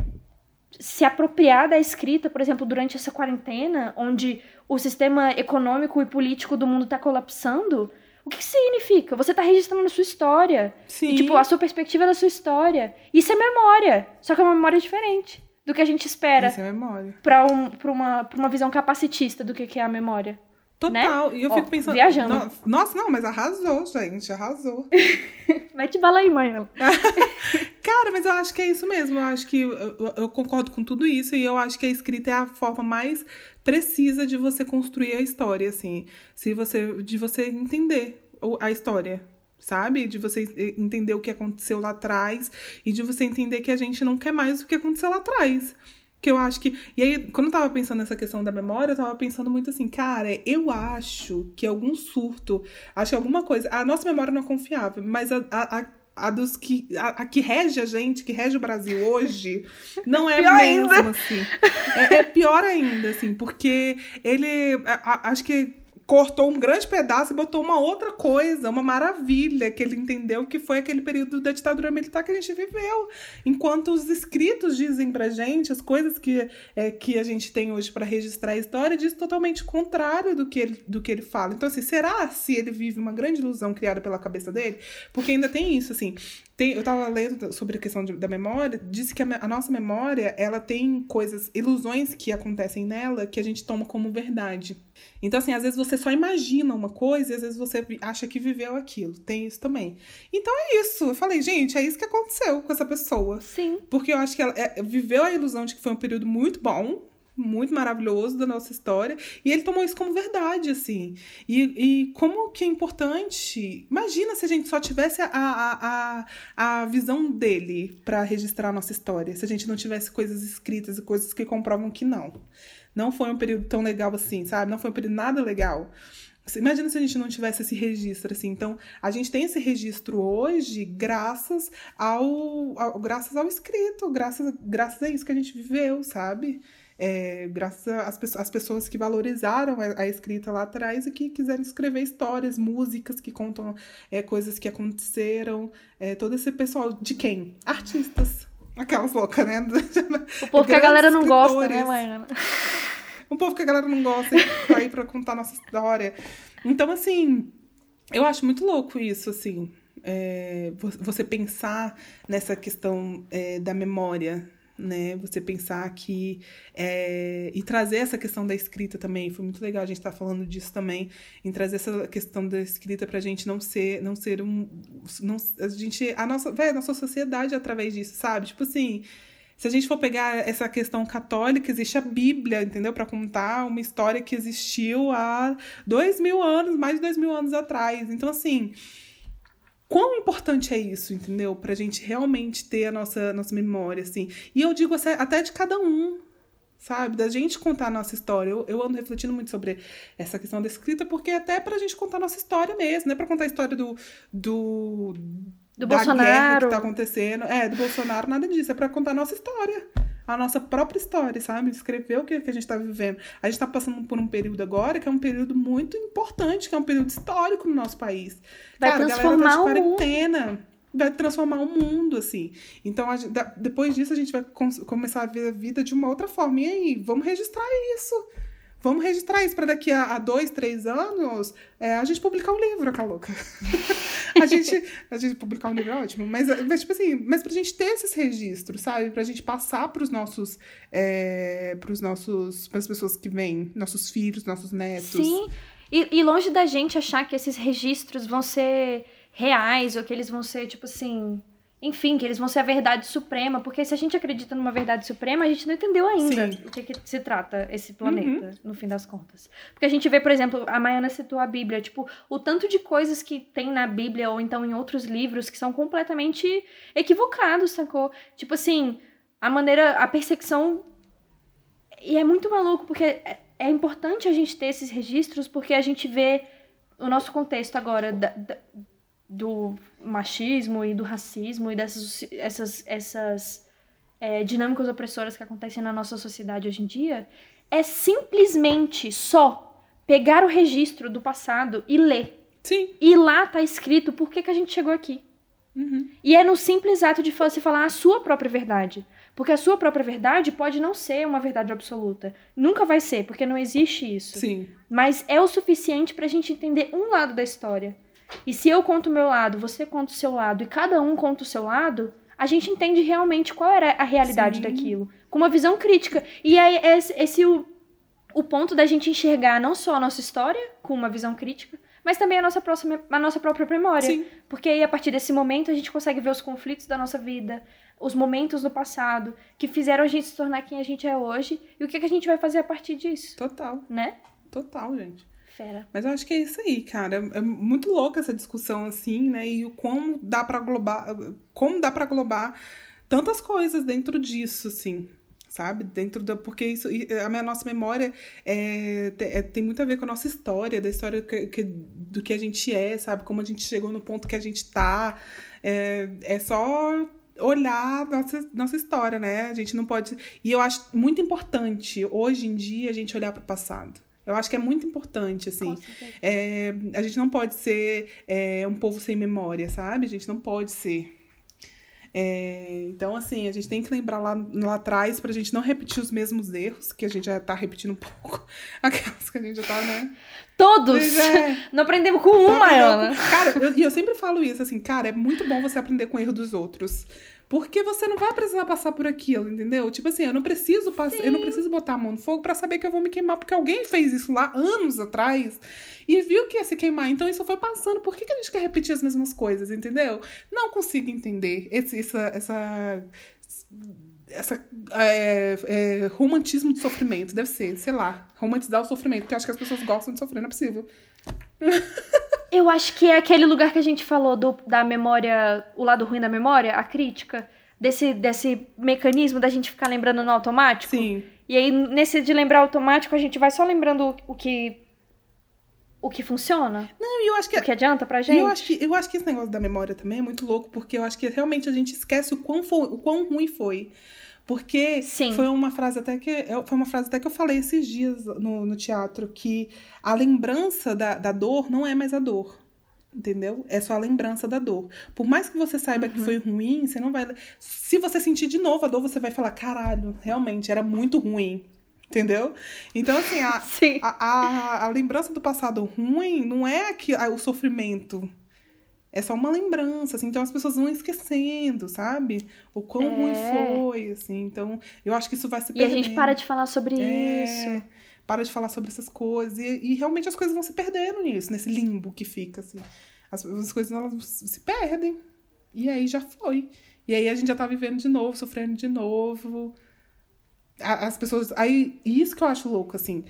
se apropriar da escrita, por exemplo, durante essa quarentena, onde o sistema econômico e político do mundo está colapsando, o O que significa? Você tá registrando a sua história. Sim. E, tipo, a sua perspectiva da sua história. Isso é memória. Só que é uma memória diferente do que a gente espera Isso é memória. pra, um, pra, uma, pra uma visão capacitista do que que é a memória. Total. E eu Ó, fico pensando. viajando. No- Nossa, não, mas arrasou, gente. Arrasou. Mete bala aí, mãe. Cara, mas eu acho que é isso mesmo. Eu acho que eu, eu- concordo com tudo isso e eu acho que a escrita é a forma mais precisa de você construir a história, assim. Se você, de você entender a história, sabe? De você entender o que aconteceu lá atrás e de você entender que a gente não quer mais o que aconteceu lá atrás. Que eu acho que. E aí, quando eu tava pensando nessa questão da memória, eu tava pensando muito assim, cara, eu acho que algum surto, acho que alguma coisa. A nossa memória não é confiável, mas a, a, a- dos que. A, a que rege a gente, que rege o Brasil hoje, não é Pior mesmo, ainda. assim. É, é pior ainda, assim, porque ele. a- acho que cortou um grande pedaço e botou uma outra coisa, uma maravilha, que ele entendeu que foi aquele período da ditadura militar que a gente viveu. Enquanto os escritos dizem pra gente, as coisas que, é, que a gente tem hoje pra registrar a história, diz totalmente contrário do que, ele, do que ele fala. Então, assim, será se ele vive uma grande ilusão criada pela cabeça dele? Porque ainda tem isso, assim. Tem, eu tava lendo sobre a questão de- da memória, disse que a, a nossa memória, ela tem coisas, ilusões que acontecem nela que a gente toma como verdade. Então, assim, às vezes você só imagina uma coisa e às vezes você acha que viveu aquilo. Tem isso também. Então é isso. Eu falei, gente, é isso que aconteceu com essa pessoa. Sim. Porque eu acho que ela é, viveu a ilusão de que foi um período muito bom, muito maravilhoso da nossa história, e ele tomou isso como verdade, assim. E, e como que é importante. Imagina se a gente só tivesse a, a, a, a visão dele para registrar a nossa história, se a gente não tivesse coisas escritas e coisas que comprovam que não. Não foi um período tão legal assim, sabe? Não foi um período nada legal. Imagina se a gente não tivesse esse registro, assim. Então, a gente tem esse registro hoje graças ao, ao- graças ao escrito, graças, graças a isso que a gente viveu, sabe? É, graças às pessoas, às pessoas que valorizaram a, a escrita lá atrás e que quiseram escrever histórias, músicas que contam é, coisas que aconteceram. É, todo esse pessoal, de quem? Artistas. Aquelas loucas, né? O povo que a galera não gosta, né, escritores. Mariana? Um povo que a galera não gosta e tá aí pra contar nossa história. Então, assim, eu acho muito louco isso, assim. é, vo- você pensar nessa questão é, da memória, né? Você pensar que. é, e trazer essa questão da escrita também. Foi muito legal a gente estar falando disso também. Em trazer essa questão da escrita pra gente não ser, não ser um. Não, a gente. A nossa, véi, a nossa sociedade através disso, sabe? Tipo assim. Se a gente for pegar essa questão católica, existe a Bíblia, entendeu? Para contar uma história que existiu há dois mil anos, mais de dois mil anos atrás. Então, assim, quão importante é isso, entendeu? Pra gente realmente ter a nossa, nossa memória, assim. E eu digo até de cada um, sabe? Da gente contar a nossa história. Eu, eu ando refletindo muito sobre essa questão da escrita, porque até pra gente contar a nossa história mesmo, não é pra contar a história do. do Do da guerra Bolsonaro. que tá acontecendo. É, do Bolsonaro, nada disso. É pra contar a nossa história. A nossa própria história, sabe? Escrever o que, que a gente tá vivendo. A gente tá passando por um período agora que é um período muito importante, que é um período histórico no nosso país. Vai Cara, a galera transformar tá o de mundo. quarentena. Vai transformar o mundo, assim. Então, gente- da- depois disso, a gente vai começar a ver a vida de uma outra forma. E aí, vamos registrar isso. Vamos registrar isso para daqui a, a dois, três anos é, a gente publicar um livro, louca. a, gente, a gente publicar um livro é ótimo, mas, mas tipo assim, mas pra gente ter esses registros, sabe? Pra gente passar pros nossos, é, pros nossos, pras pessoas que vêm, nossos filhos, nossos netos. Sim. E, e longe da gente achar que esses registros vão ser reais ou que eles vão ser, tipo assim. Enfim, que eles vão ser a verdade suprema. Porque se a gente acredita numa verdade suprema, a gente não entendeu ainda Sim. o que, que se trata esse planeta, no fim das contas. Porque a gente vê, por exemplo, a Maiana citou a Bíblia, tipo, o tanto de coisas que tem na Bíblia ou então em outros livros que são completamente equivocados, sacou? Tipo assim, a maneira, a perseguição. E é muito maluco, porque é, é importante a gente ter esses registros, porque a gente vê o nosso contexto agora da- da- do machismo e do racismo e dessas essas, essas é, dinâmicas opressoras que acontecem na nossa sociedade hoje em dia, é simplesmente só pegar o registro do passado e ler. Sim. E lá tá escrito por que, que a gente chegou aqui. Uhum. E é no simples ato de você falar a sua própria verdade. Porque a sua própria verdade pode não ser uma verdade absoluta. Nunca vai ser, porque não existe isso. Sim. Mas é o suficiente pra gente entender um lado da história. E se eu conto o meu lado, você conta o seu lado, e cada um conta o seu lado, a gente entende realmente qual era a realidade Sim. daquilo. Com uma visão crítica. E aí, esse, esse o, o ponto da gente enxergar não só a nossa história com uma visão crítica, mas também a nossa, próxima, a nossa própria memória. Sim. Porque aí, a partir desse momento, a gente consegue ver os conflitos da nossa vida, os momentos do passado, que fizeram a gente se tornar quem a gente é hoje, e o que, que a gente vai fazer a partir disso, Total, né? total, gente. Fera. Mas eu acho que é isso aí, cara. É muito louca essa discussão, assim, né? E como dá pra global, como dá pra global tantas coisas dentro disso, assim. Sabe? Dentro da. Porque isso, a minha, nossa memória é, é- tem muito a ver com a nossa história, da história que, que- do que a gente é, sabe? Como a gente chegou no ponto que a gente tá. É, é só olhar nossa, nossa história, né? A gente não pode. E eu acho muito importante, hoje em dia, a gente olhar para o passado. Eu acho que é muito importante, assim. É, a gente não pode ser é, um povo sem memória, sabe? A gente não pode ser. É, então, assim, a gente tem que lembrar lá, lá atrás pra gente não repetir os mesmos erros, que a gente já tá repetindo um pouco. Aquelas que a gente já tá, né? Todos! É. Não aprendemos com uma, Ana. Cara, eu- e eu, sempre falo isso, assim, cara, é muito bom você aprender com o erro dos outros. Porque você não vai precisar passar por aquilo, entendeu? Tipo assim, eu não preciso passar, eu não preciso botar a mão no fogo pra saber que eu vou me queimar, porque alguém fez isso lá anos atrás e viu que ia se queimar. Então isso foi passando. Por que, que a gente quer repetir as mesmas coisas, entendeu? Não consigo entender esse, essa, essa, essa é, é, romantismo de sofrimento. Deve ser, sei lá, romantizar o sofrimento, porque acho que as pessoas gostam de sofrer, não é possível. Eu acho que é aquele lugar que a gente falou do, da memória, o lado ruim da memória, a crítica, desse, desse mecanismo da gente ficar lembrando no automático. Sim. E aí, nesse de lembrar automático, a gente vai só lembrando o, que. O que funciona, Não, eu acho que o que adianta pra gente. eu acho, que, eu acho que esse negócio da memória também é muito louco, porque eu acho que realmente a gente esquece o quão, fo- o quão ruim foi. Porque Sim. foi uma frase até que eu- foi uma frase até que eu falei esses dias no, no teatro, que a lembrança da, da dor não é mais a dor. Entendeu? É só a lembrança da dor. Por mais que você saiba que foi ruim, você não vai. Se você sentir de novo a dor, você vai falar: caralho, realmente era muito ruim. Entendeu? Então, assim, a, Sim. a, a, a lembrança do passado ruim não é que, a- o sofrimento. É só uma lembrança, assim. Então as pessoas vão esquecendo, sabe? O quão É. ruim foi, assim. Então eu acho que isso vai se E a perdendo. gente para de falar sobre É, isso. Para de falar sobre essas coisas. E, e realmente as coisas vão se perdendo nisso, nesse limbo que fica, assim. As, as coisas elas se perdem. E aí já foi. E aí a gente já tá vivendo de novo, sofrendo de novo. As pessoas. Aí, isso que eu acho louco, assim.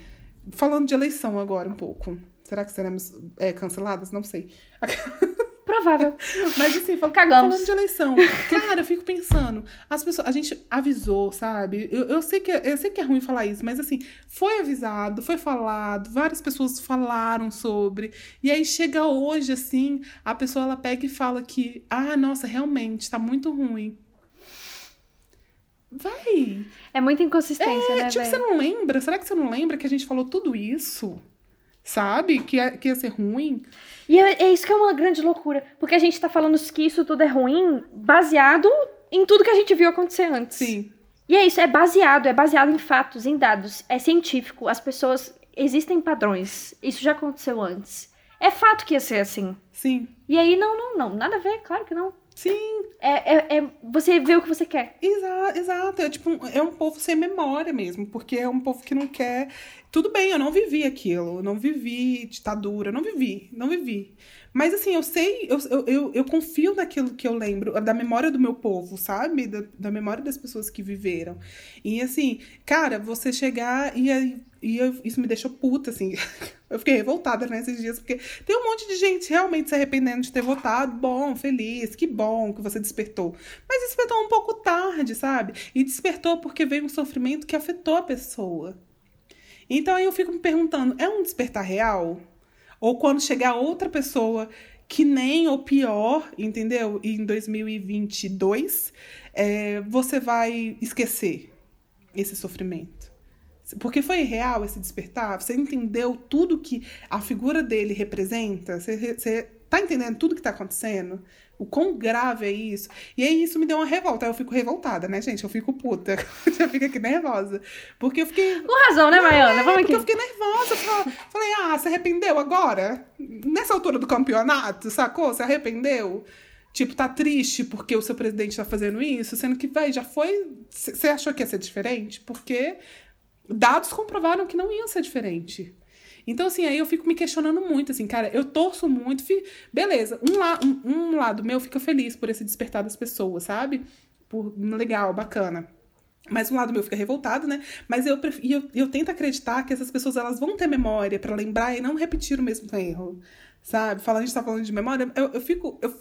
Falando de eleição agora um pouco. Será que seremos é, canceladas? Não sei. Provável. Mas assim, fal- Cagamos. falando de eleição, cara, eu fico pensando, as pessoas, a gente avisou, sabe? Eu, eu, sei que, eu sei que é ruim falar isso, mas assim, foi avisado, foi falado, várias pessoas falaram sobre, e aí chega hoje, assim, a pessoa ela pega e fala que, ah, nossa, realmente, tá muito ruim. Vai! É muita inconsistência, É, né, tipo, você velho? não lembra? Será que você não lembra que a gente falou tudo isso? Sabe? Que ia, que ia ser ruim? E é, é isso que é uma grande loucura. Porque a gente tá falando que isso tudo é ruim baseado em tudo que a gente viu acontecer antes. Sim. E é isso, é baseado, é baseado em fatos, em dados, é científico. As pessoas. Existem padrões. Isso já aconteceu antes. É fato que ia ser assim. Sim. E aí, não, não, não. Nada a ver, claro que não. Sim. É, é, é você vê o que você quer. Exato, exato. É tipo, é um povo sem memória mesmo, porque é um povo que não quer. Tudo bem, eu não vivi aquilo, eu não vivi ditadura, não vivi, não vivi. Mas assim, eu sei, eu, eu, eu, eu confio naquilo que eu lembro, da memória do meu povo, sabe? Da, da memória das pessoas que viveram. E assim, cara, você chegar e, aí- e eu- isso me deixou puta, assim. Eu fiquei revoltada nesses dias, porque tem um monte de gente realmente se arrependendo de ter votado. Bom, feliz, que bom que você despertou. Mas despertou um pouco tarde, sabe? E despertou porque veio um sofrimento que afetou a pessoa. Então aí eu fico me perguntando, é um despertar real? Ou quando chegar outra pessoa que nem ou pior, entendeu? Em 2022, é, você vai esquecer esse sofrimento. Porque foi real esse despertar? Você entendeu tudo que a figura dele representa? Você, você tá entendendo tudo que tá acontecendo? O quão grave é isso? E aí isso me deu uma revolta. Aí eu fico revoltada, né, gente? Eu fico puta. Já fico aqui nervosa. Porque eu fiquei. Com razão, né, Maiana? É, Vamos porque aqui. eu fiquei nervosa. Falei, ah, se arrependeu agora? Nessa altura do campeonato, sacou? Se arrependeu? Tipo, tá triste porque o seu presidente tá fazendo isso, sendo que, vai, já foi. Você achou que ia ser diferente? Porque dados comprovaram que não ia ser diferente. Então, assim, aí eu fico me questionando muito, assim, cara, eu torço muito, fi... beleza, um, la... um, um lado meu fica feliz por esse despertar das pessoas, sabe? Por legal, bacana. Mas um lado meu fica revoltado, né? Mas eu, pref... eu, eu tento acreditar que essas pessoas elas vão ter memória para lembrar e não repetir o mesmo erro, sabe? Falando, a gente tá falando de memória, eu, eu fico. Eu...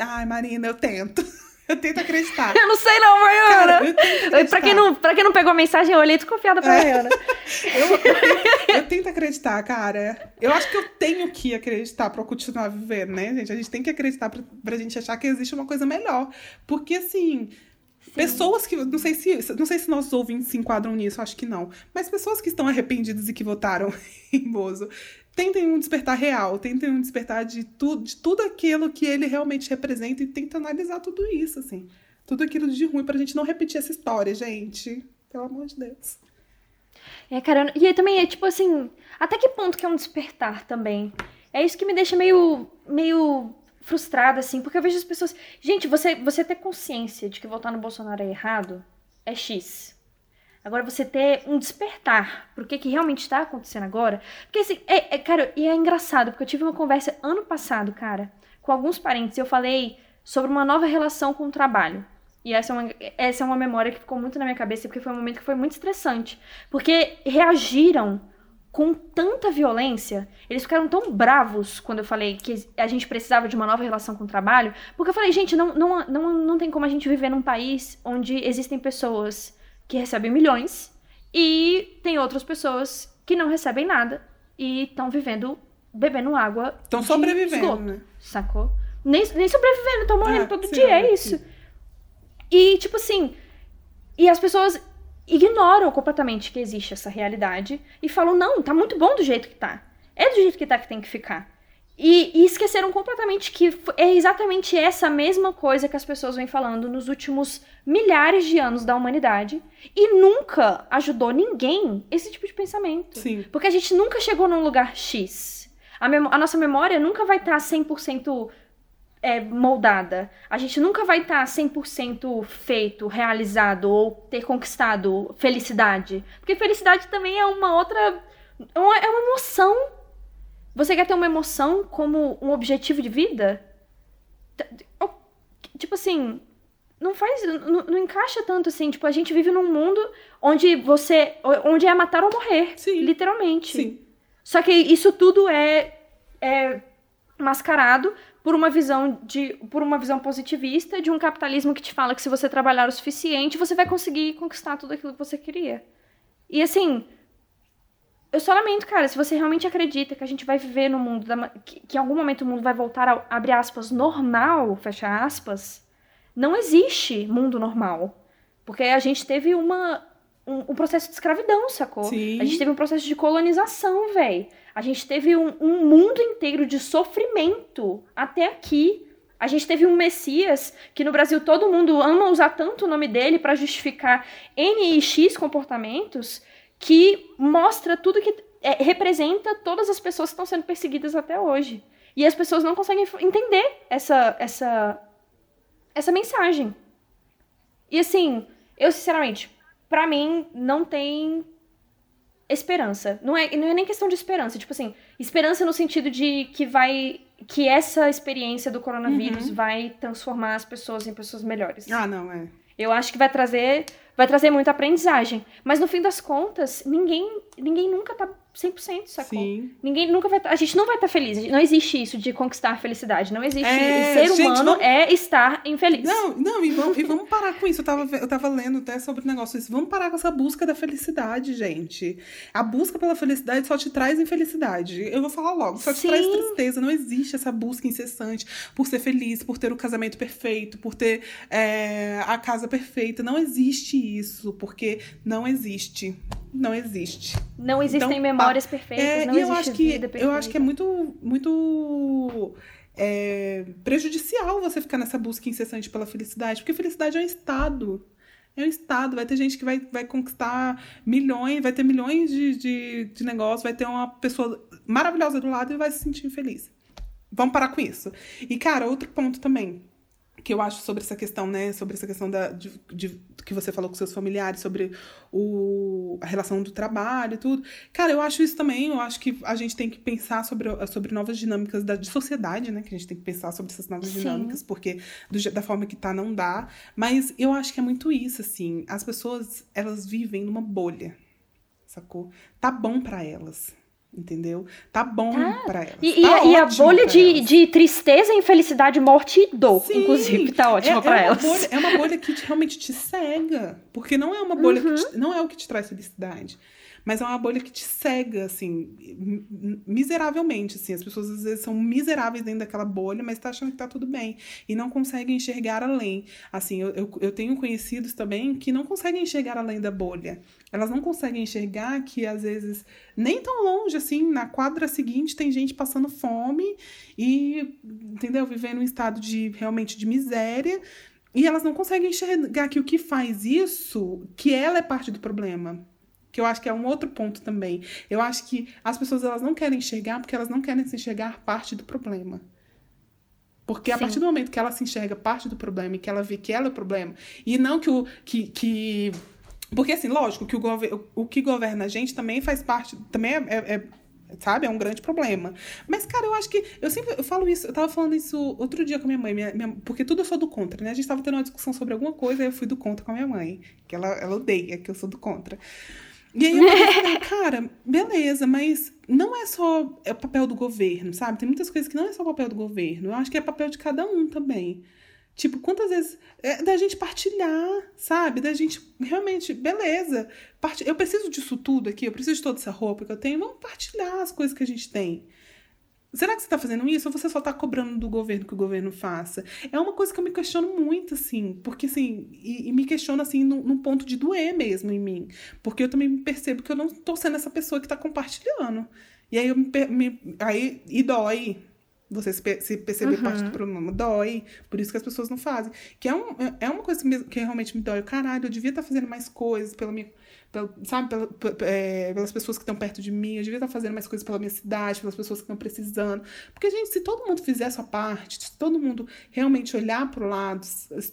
Ai, Marina, eu tento. Eu tento acreditar. Eu não sei não, Mariana. Cara, pra, quem não, pra quem não pegou a mensagem, eu olhei desconfiada pra É. Mariana. Eu, eu, tento, eu tento acreditar, cara. Eu acho que eu tenho que acreditar pra eu continuar vivendo, né, gente? A gente tem que acreditar pra, pra gente achar que existe uma coisa melhor. Porque, assim, pessoas que. Não sei, se, não sei se nossos ouvintes se enquadram nisso, acho que não. Mas pessoas que estão arrependidas e que votaram em Bozo. Tentem um despertar real, tentem um despertar de, tu, de tudo aquilo que ele realmente representa e tenta analisar tudo isso, assim. Tudo aquilo de ruim pra gente não repetir essa história, gente. Pelo amor de Deus. É, cara, e aí também é tipo assim, até que ponto que é um despertar também? É isso que me deixa meio, meio frustrada, assim, porque eu vejo as pessoas. Gente, você, você ter consciência de que votar no Bolsonaro é errado é X. Agora, você ter um despertar pro que, que realmente tá acontecendo agora. Porque, assim, é, é, cara, e é engraçado, porque eu tive uma conversa ano passado, cara, com alguns parentes, e eu falei sobre uma nova relação com o trabalho. E essa é, uma, essa é uma memória que ficou muito na minha cabeça, porque foi um momento que foi muito estressante. Porque reagiram com tanta violência, eles ficaram tão bravos quando eu falei que a gente precisava de uma nova relação com o trabalho, porque eu falei, gente, não, não, não, não tem como a gente viver num país onde existem pessoas que recebem milhões e tem outras pessoas que não recebem nada e estão vivendo, bebendo água. Estão sobrevivendo, esgoto, né? Sacou? Nem, nem sobrevivendo, estão morrendo Ah, todo sim, dia, é sim. isso. E, tipo assim, e as pessoas ignoram completamente que existe essa realidade e falam, não, tá muito bom do jeito que tá. É do jeito que tá que tem que ficar. E, e esqueceram completamente que é exatamente essa mesma coisa que as pessoas vêm falando nos últimos milhares de anos da humanidade e nunca ajudou ninguém esse tipo de pensamento. Sim. Porque a gente nunca chegou num lugar X. A, a nossa memória nunca vai estar 100% é, moldada. A gente nunca vai estar 100% feito, realizado ou ter conquistado felicidade. Porque felicidade também é uma outra. é uma- É uma emoção. Você quer ter uma emoção como um objetivo de vida? Tipo assim, não faz. Não, não encaixa tanto assim. Tipo, a gente vive num mundo onde você. onde é matar ou morrer. Sim. Literalmente. Sim. Só que isso tudo é, é mascarado por uma visão de por uma visão positivista de um capitalismo que te fala que se você trabalhar o suficiente, você vai conseguir conquistar tudo aquilo que você queria. E assim, eu só lamento, cara, se você realmente acredita que a gente vai viver no mundo da que, que em algum momento o mundo vai voltar ao abre aspas normal, fecha aspas, não existe mundo normal. Porque a gente teve uma um, um processo de escravidão, sacou? Sim. A gente teve um processo de colonização, velho. A gente teve um, um mundo inteiro de sofrimento até aqui. A gente teve um Messias que no Brasil todo mundo ama usar tanto o nome dele para justificar N e X comportamentos que mostra tudo que é, representa todas as pessoas que estão sendo perseguidas até hoje. E as pessoas não conseguem entender essa, essa, essa mensagem. E assim, eu sinceramente, pra mim não tem esperança. Não é, não é nem questão de esperança, tipo assim, esperança no sentido de que vai que essa experiência do coronavírus vai transformar as pessoas em pessoas melhores. Ah, não, é. Eu acho que vai trazer vai trazer muita aprendizagem, mas no fim das contas, ninguém ninguém nunca tá 100%, sacou? Sim. Ninguém nunca vai tá- a gente não vai estar feliz. A gente- Não existe isso de conquistar a felicidade, não existe. É, ser gente, humano vamos- é estar infeliz. Não, não, e vamos, e vamos parar com isso. Eu tava, eu tava lendo até sobre o negócio isso. Vamos parar com essa busca da felicidade, gente. A busca pela felicidade só te traz infelicidade. Eu vou falar logo, só te Sim. traz tristeza. Não existe essa busca incessante por ser feliz, por ter o casamento perfeito, por ter é, a casa perfeita. Não existe isso, porque não existe. Não existe. Não existem Então, memórias perfeitas, É, não e eu acho que eu acho que é muito muito é prejudicial você ficar nessa busca incessante pela felicidade, porque felicidade é um estado. É um estado, vai ter gente que vai, vai conquistar milhões, vai ter milhões de, de, de negócios, vai ter uma pessoa maravilhosa do lado e vai se sentir feliz. Vamos parar com isso. E, cara, outro ponto também que eu acho sobre essa questão, né? Sobre essa questão da, de, de, que você falou com seus familiares, sobre o, a relação do trabalho e tudo. Cara, eu acho isso também. Eu acho que a gente tem que pensar sobre, sobre novas dinâmicas da, de sociedade, né? Que a gente tem que pensar sobre essas novas Sim. dinâmicas, porque do, da forma que tá, não dá. Mas eu acho que é muito isso, assim. As pessoas, elas vivem numa bolha, sacou? Tá bom para elas entendeu? Tá bom tá. pra elas. E, tá e, a bolha de, de tristeza, infelicidade, morte e dor, Sim, inclusive, tá ótima é, pra é elas. Bolha, é uma bolha que realmente te cega, porque não é uma bolha uhum. que te, não é o que te traz felicidade. Mas é uma bolha que te cega, assim, miseravelmente, assim. As pessoas às vezes são miseráveis dentro daquela bolha, mas tá achando que tá tudo bem. E não conseguem enxergar além. Assim, eu, eu, eu tenho conhecidos também que não conseguem enxergar além da bolha. Elas não conseguem enxergar que, às vezes, nem tão longe, assim, na quadra seguinte tem gente passando fome e, entendeu? Vivendo um estado de, realmente, de miséria. E elas não conseguem enxergar que o que faz isso, que ela é parte do problema que eu acho que é um outro ponto também. Eu acho que as pessoas elas não querem enxergar porque elas não querem se enxergar parte do problema. Porque a Sim. partir do momento que ela se enxerga parte do problema e que ela vê que ela é o problema, e não que o. Que, que... Porque, assim, lógico, que o, gover... o que governa a gente também faz parte. Também é, é, é sabe? É um grande problema. Mas, cara, eu acho que. Eu sempre eu falo isso, eu tava falando isso outro dia com a minha mãe, minha, minha, porque tudo eu sou do contra, né? A gente tava tendo uma discussão sobre alguma coisa e eu fui do contra com a minha mãe, que ela, ela odeia que eu sou do contra. E aí eu falei, cara, beleza, mas não é só é o papel do governo, sabe? Tem muitas coisas que não é só o papel do governo. Eu acho que é papel de cada um também. Tipo, quantas vezes. É da gente partilhar, sabe? Da gente realmente, beleza. Part... Eu preciso disso tudo aqui, eu preciso de toda essa roupa que eu tenho. Vamos partilhar as coisas que a gente tem. Será que você está fazendo isso ou você só está cobrando do governo que o governo faça? É uma coisa que eu me questiono muito, assim, porque assim, e, e me questiono assim num, ponto de doer mesmo em mim. Porque eu também percebo que eu não estou sendo essa pessoa que está compartilhando. E aí eu me, me, aí e dói. Você se, se perceber uhum. parte do problema, dói. Por isso que as pessoas não fazem. Que é, um, é uma coisa que, que realmente me dói. Caralho, eu devia estar tá fazendo mais coisas pela minha pela, sabe, pela, é, pelas pessoas que estão perto de mim, eu devia estar fazendo mais coisas pela minha cidade, pelas pessoas que estão precisando. Porque, gente, se todo mundo fizer a sua parte, se todo mundo realmente olhar para o lado,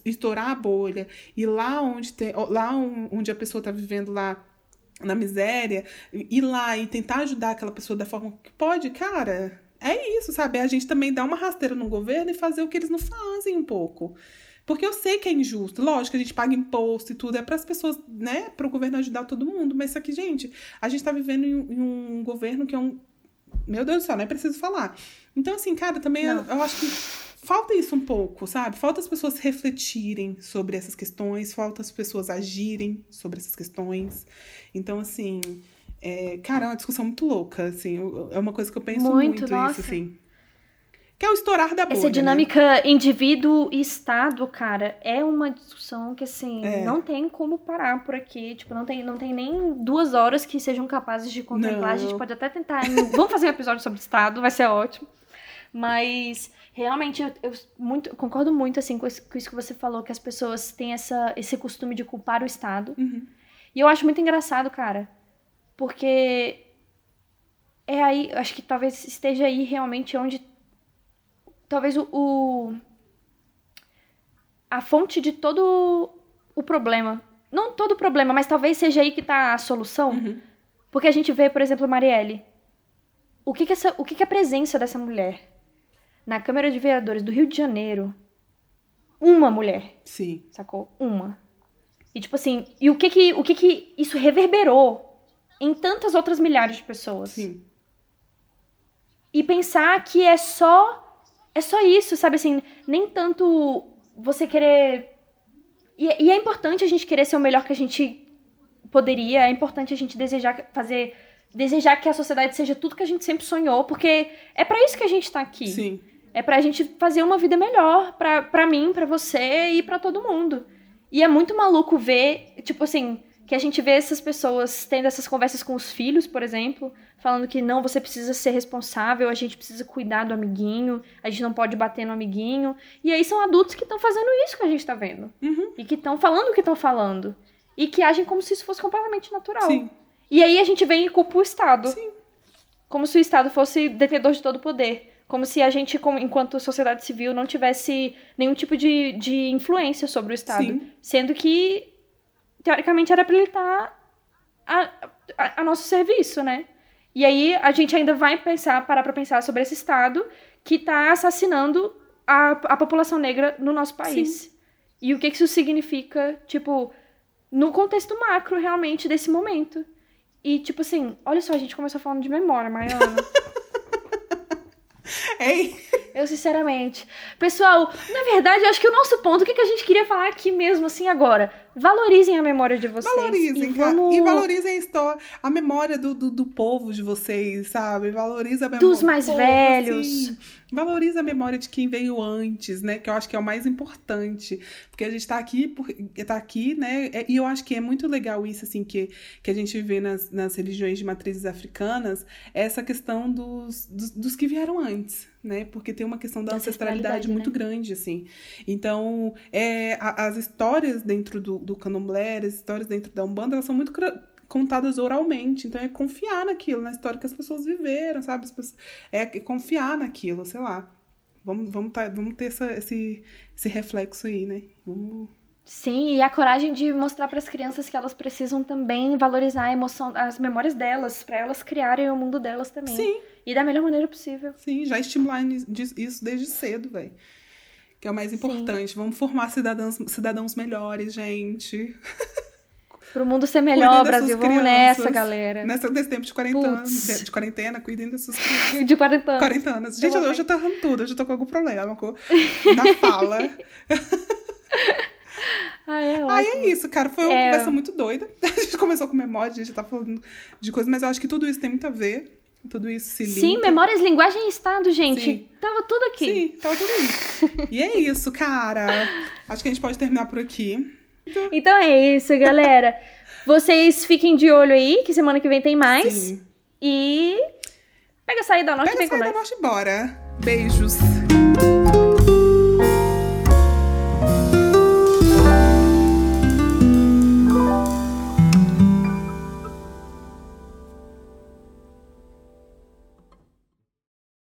estourar a bolha, e lá onde tem, lá onde a pessoa está vivendo lá na miséria, ir lá e tentar ajudar aquela pessoa da forma que pode, cara, é isso, sabe? É a gente também dar uma rasteira no governo e fazer o que eles não fazem um pouco. Porque eu sei que é injusto. Lógico, a gente paga imposto e tudo. É para as pessoas, né? Para o governo ajudar todo mundo. Mas isso aqui, gente, a gente está vivendo em, em, um governo que é um. Meu Deus do céu, não é preciso falar. Então, assim, cara, também eu, eu acho que falta isso um pouco, sabe? Falta as pessoas refletirem sobre essas questões, falta as pessoas agirem sobre essas questões. Então, assim, é, cara, é uma discussão muito louca, assim, é uma coisa que eu penso muito, muito isso, assim. Que é o estourar da bolha. Essa né? dinâmica né? indivíduo e Estado, cara, é uma discussão que, assim, é. não tem como parar por aqui. Tipo, não tem, não tem nem duas horas que sejam capazes de contemplar. Não. A gente pode até tentar. Vamos fazer um episódio sobre Estado, vai ser ótimo. Mas realmente eu, eu muito, concordo muito assim com isso, com isso, que você falou, que as pessoas têm essa, esse costume de culpar o Estado. Uhum. E eu acho muito engraçado, cara. Porque é aí, acho que talvez esteja aí realmente onde talvez o, o a fonte de todo o problema. Não todo o problema, mas talvez seja aí que tá a solução. Uhum. Porque a gente vê, por exemplo, Marielle. O que que, essa, o que que a presença dessa mulher na Câmara de Vereadores do Rio de Janeiro, uma mulher, Sim. sacou? Uma. E tipo assim, e o que que, o que que isso reverberou em tantas outras milhares de pessoas? Sim. E pensar que é só é só isso, sabe assim, nem tanto você querer. E, e, é importante a gente querer ser o melhor que a gente poderia, é importante a gente desejar fazer. Desejar que a sociedade seja tudo que a gente sempre sonhou, porque é para isso que a gente tá aqui. Sim. É pra gente fazer uma vida melhor pra, pra mim, pra você e pra todo mundo. E é muito maluco ver, tipo assim, que a gente vê essas pessoas tendo essas conversas com os filhos, por exemplo, falando que não, você precisa ser responsável, a gente precisa cuidar do amiguinho, a gente não pode bater no amiguinho. E aí são adultos que estão fazendo isso que a gente tá vendo. Uhum. E que estão falando o que estão falando. E que agem como se isso fosse completamente natural. Sim. E aí a gente vem e culpa o Estado. Sim. Como se o Estado fosse detentor de todo o poder. Como se a gente, como- enquanto sociedade civil, não tivesse nenhum tipo de, de influência sobre o Estado. Sim. Sendo que, teoricamente, era pra ele estar a, a, a nosso serviço, né? E aí a gente ainda vai pensar, parar pra pensar sobre esse Estado que tá assassinando a, a população negra no nosso país. E o que que isso significa, tipo, no contexto macro, realmente, desse momento. E, tipo assim, olha só, a gente começou falando de memória, Mariana. Ei, Eu, sinceramente. Pessoal, na verdade, eu acho que o nosso ponto, o que, que a gente queria falar aqui mesmo, assim, agora? Valorizem a memória de vocês. valorizem, e vamos... E valorizem a história, a memória do, do, do povo de vocês, sabe? Valoriza a memória Dos mais velhos. sim. Valoriza a memória de quem veio antes, né? Que eu acho que é o mais importante. Porque a gente tá aqui, por, tá aqui, né? É- E eu acho que é muito legal isso, assim, que, que a gente vê nas, nas religiões de matrizes africanas, essa questão dos, dos, dos que vieram antes, né? Porque tem uma questão da Da ancestralidade ancestralidade, muito grande, assim. Então, é, a- as histórias dentro do, do candomblé, as histórias dentro da Umbanda, elas são muito contadas oralmente. Então, é confiar naquilo, na história que as pessoas viveram, sabe? As pessoas- é confiar naquilo, sei lá. Vamos, vamos, tá, vamos ter essa, esse, esse reflexo aí, né? Vamos... Sim, e a coragem de mostrar para as crianças que elas precisam também valorizar a emoção, as memórias delas, para elas criarem o mundo delas também. Sim, E da melhor maneira possível. sim, já estimular isso desde cedo, velho. Que é o mais importante. Vamos formar cidadãos, cidadãos melhores, gente. Pro mundo ser melhor, dessas Brasil. Vamos crianças. nessa, galera. Nessa, nesse tempo de quarentena, Putz. de quarentena, cuidem das suas crianças. De 40 anos. 40 anos. Gente, Eu hoje eu tô errando tudo, hoje eu tô com algum problema com... na fala. Ah, é Aí é isso, cara. Foi uma É. conversa muito doida. A gente começou com memória, a gente já tá falando de coisas, mas eu acho que tudo isso tem muito a ver. Tudo isso se linka. Sim, memórias, linguagem e estado, gente. Sim. Tava tudo aqui. Sim, tava tudo isso. e é isso, cara. Acho que a gente pode terminar por aqui. Então é isso, galera. Vocês fiquem de olho aí, que semana que vem tem mais. Sim. E pega a saída da norte e Pega vem a saída norte e bora. Beijos.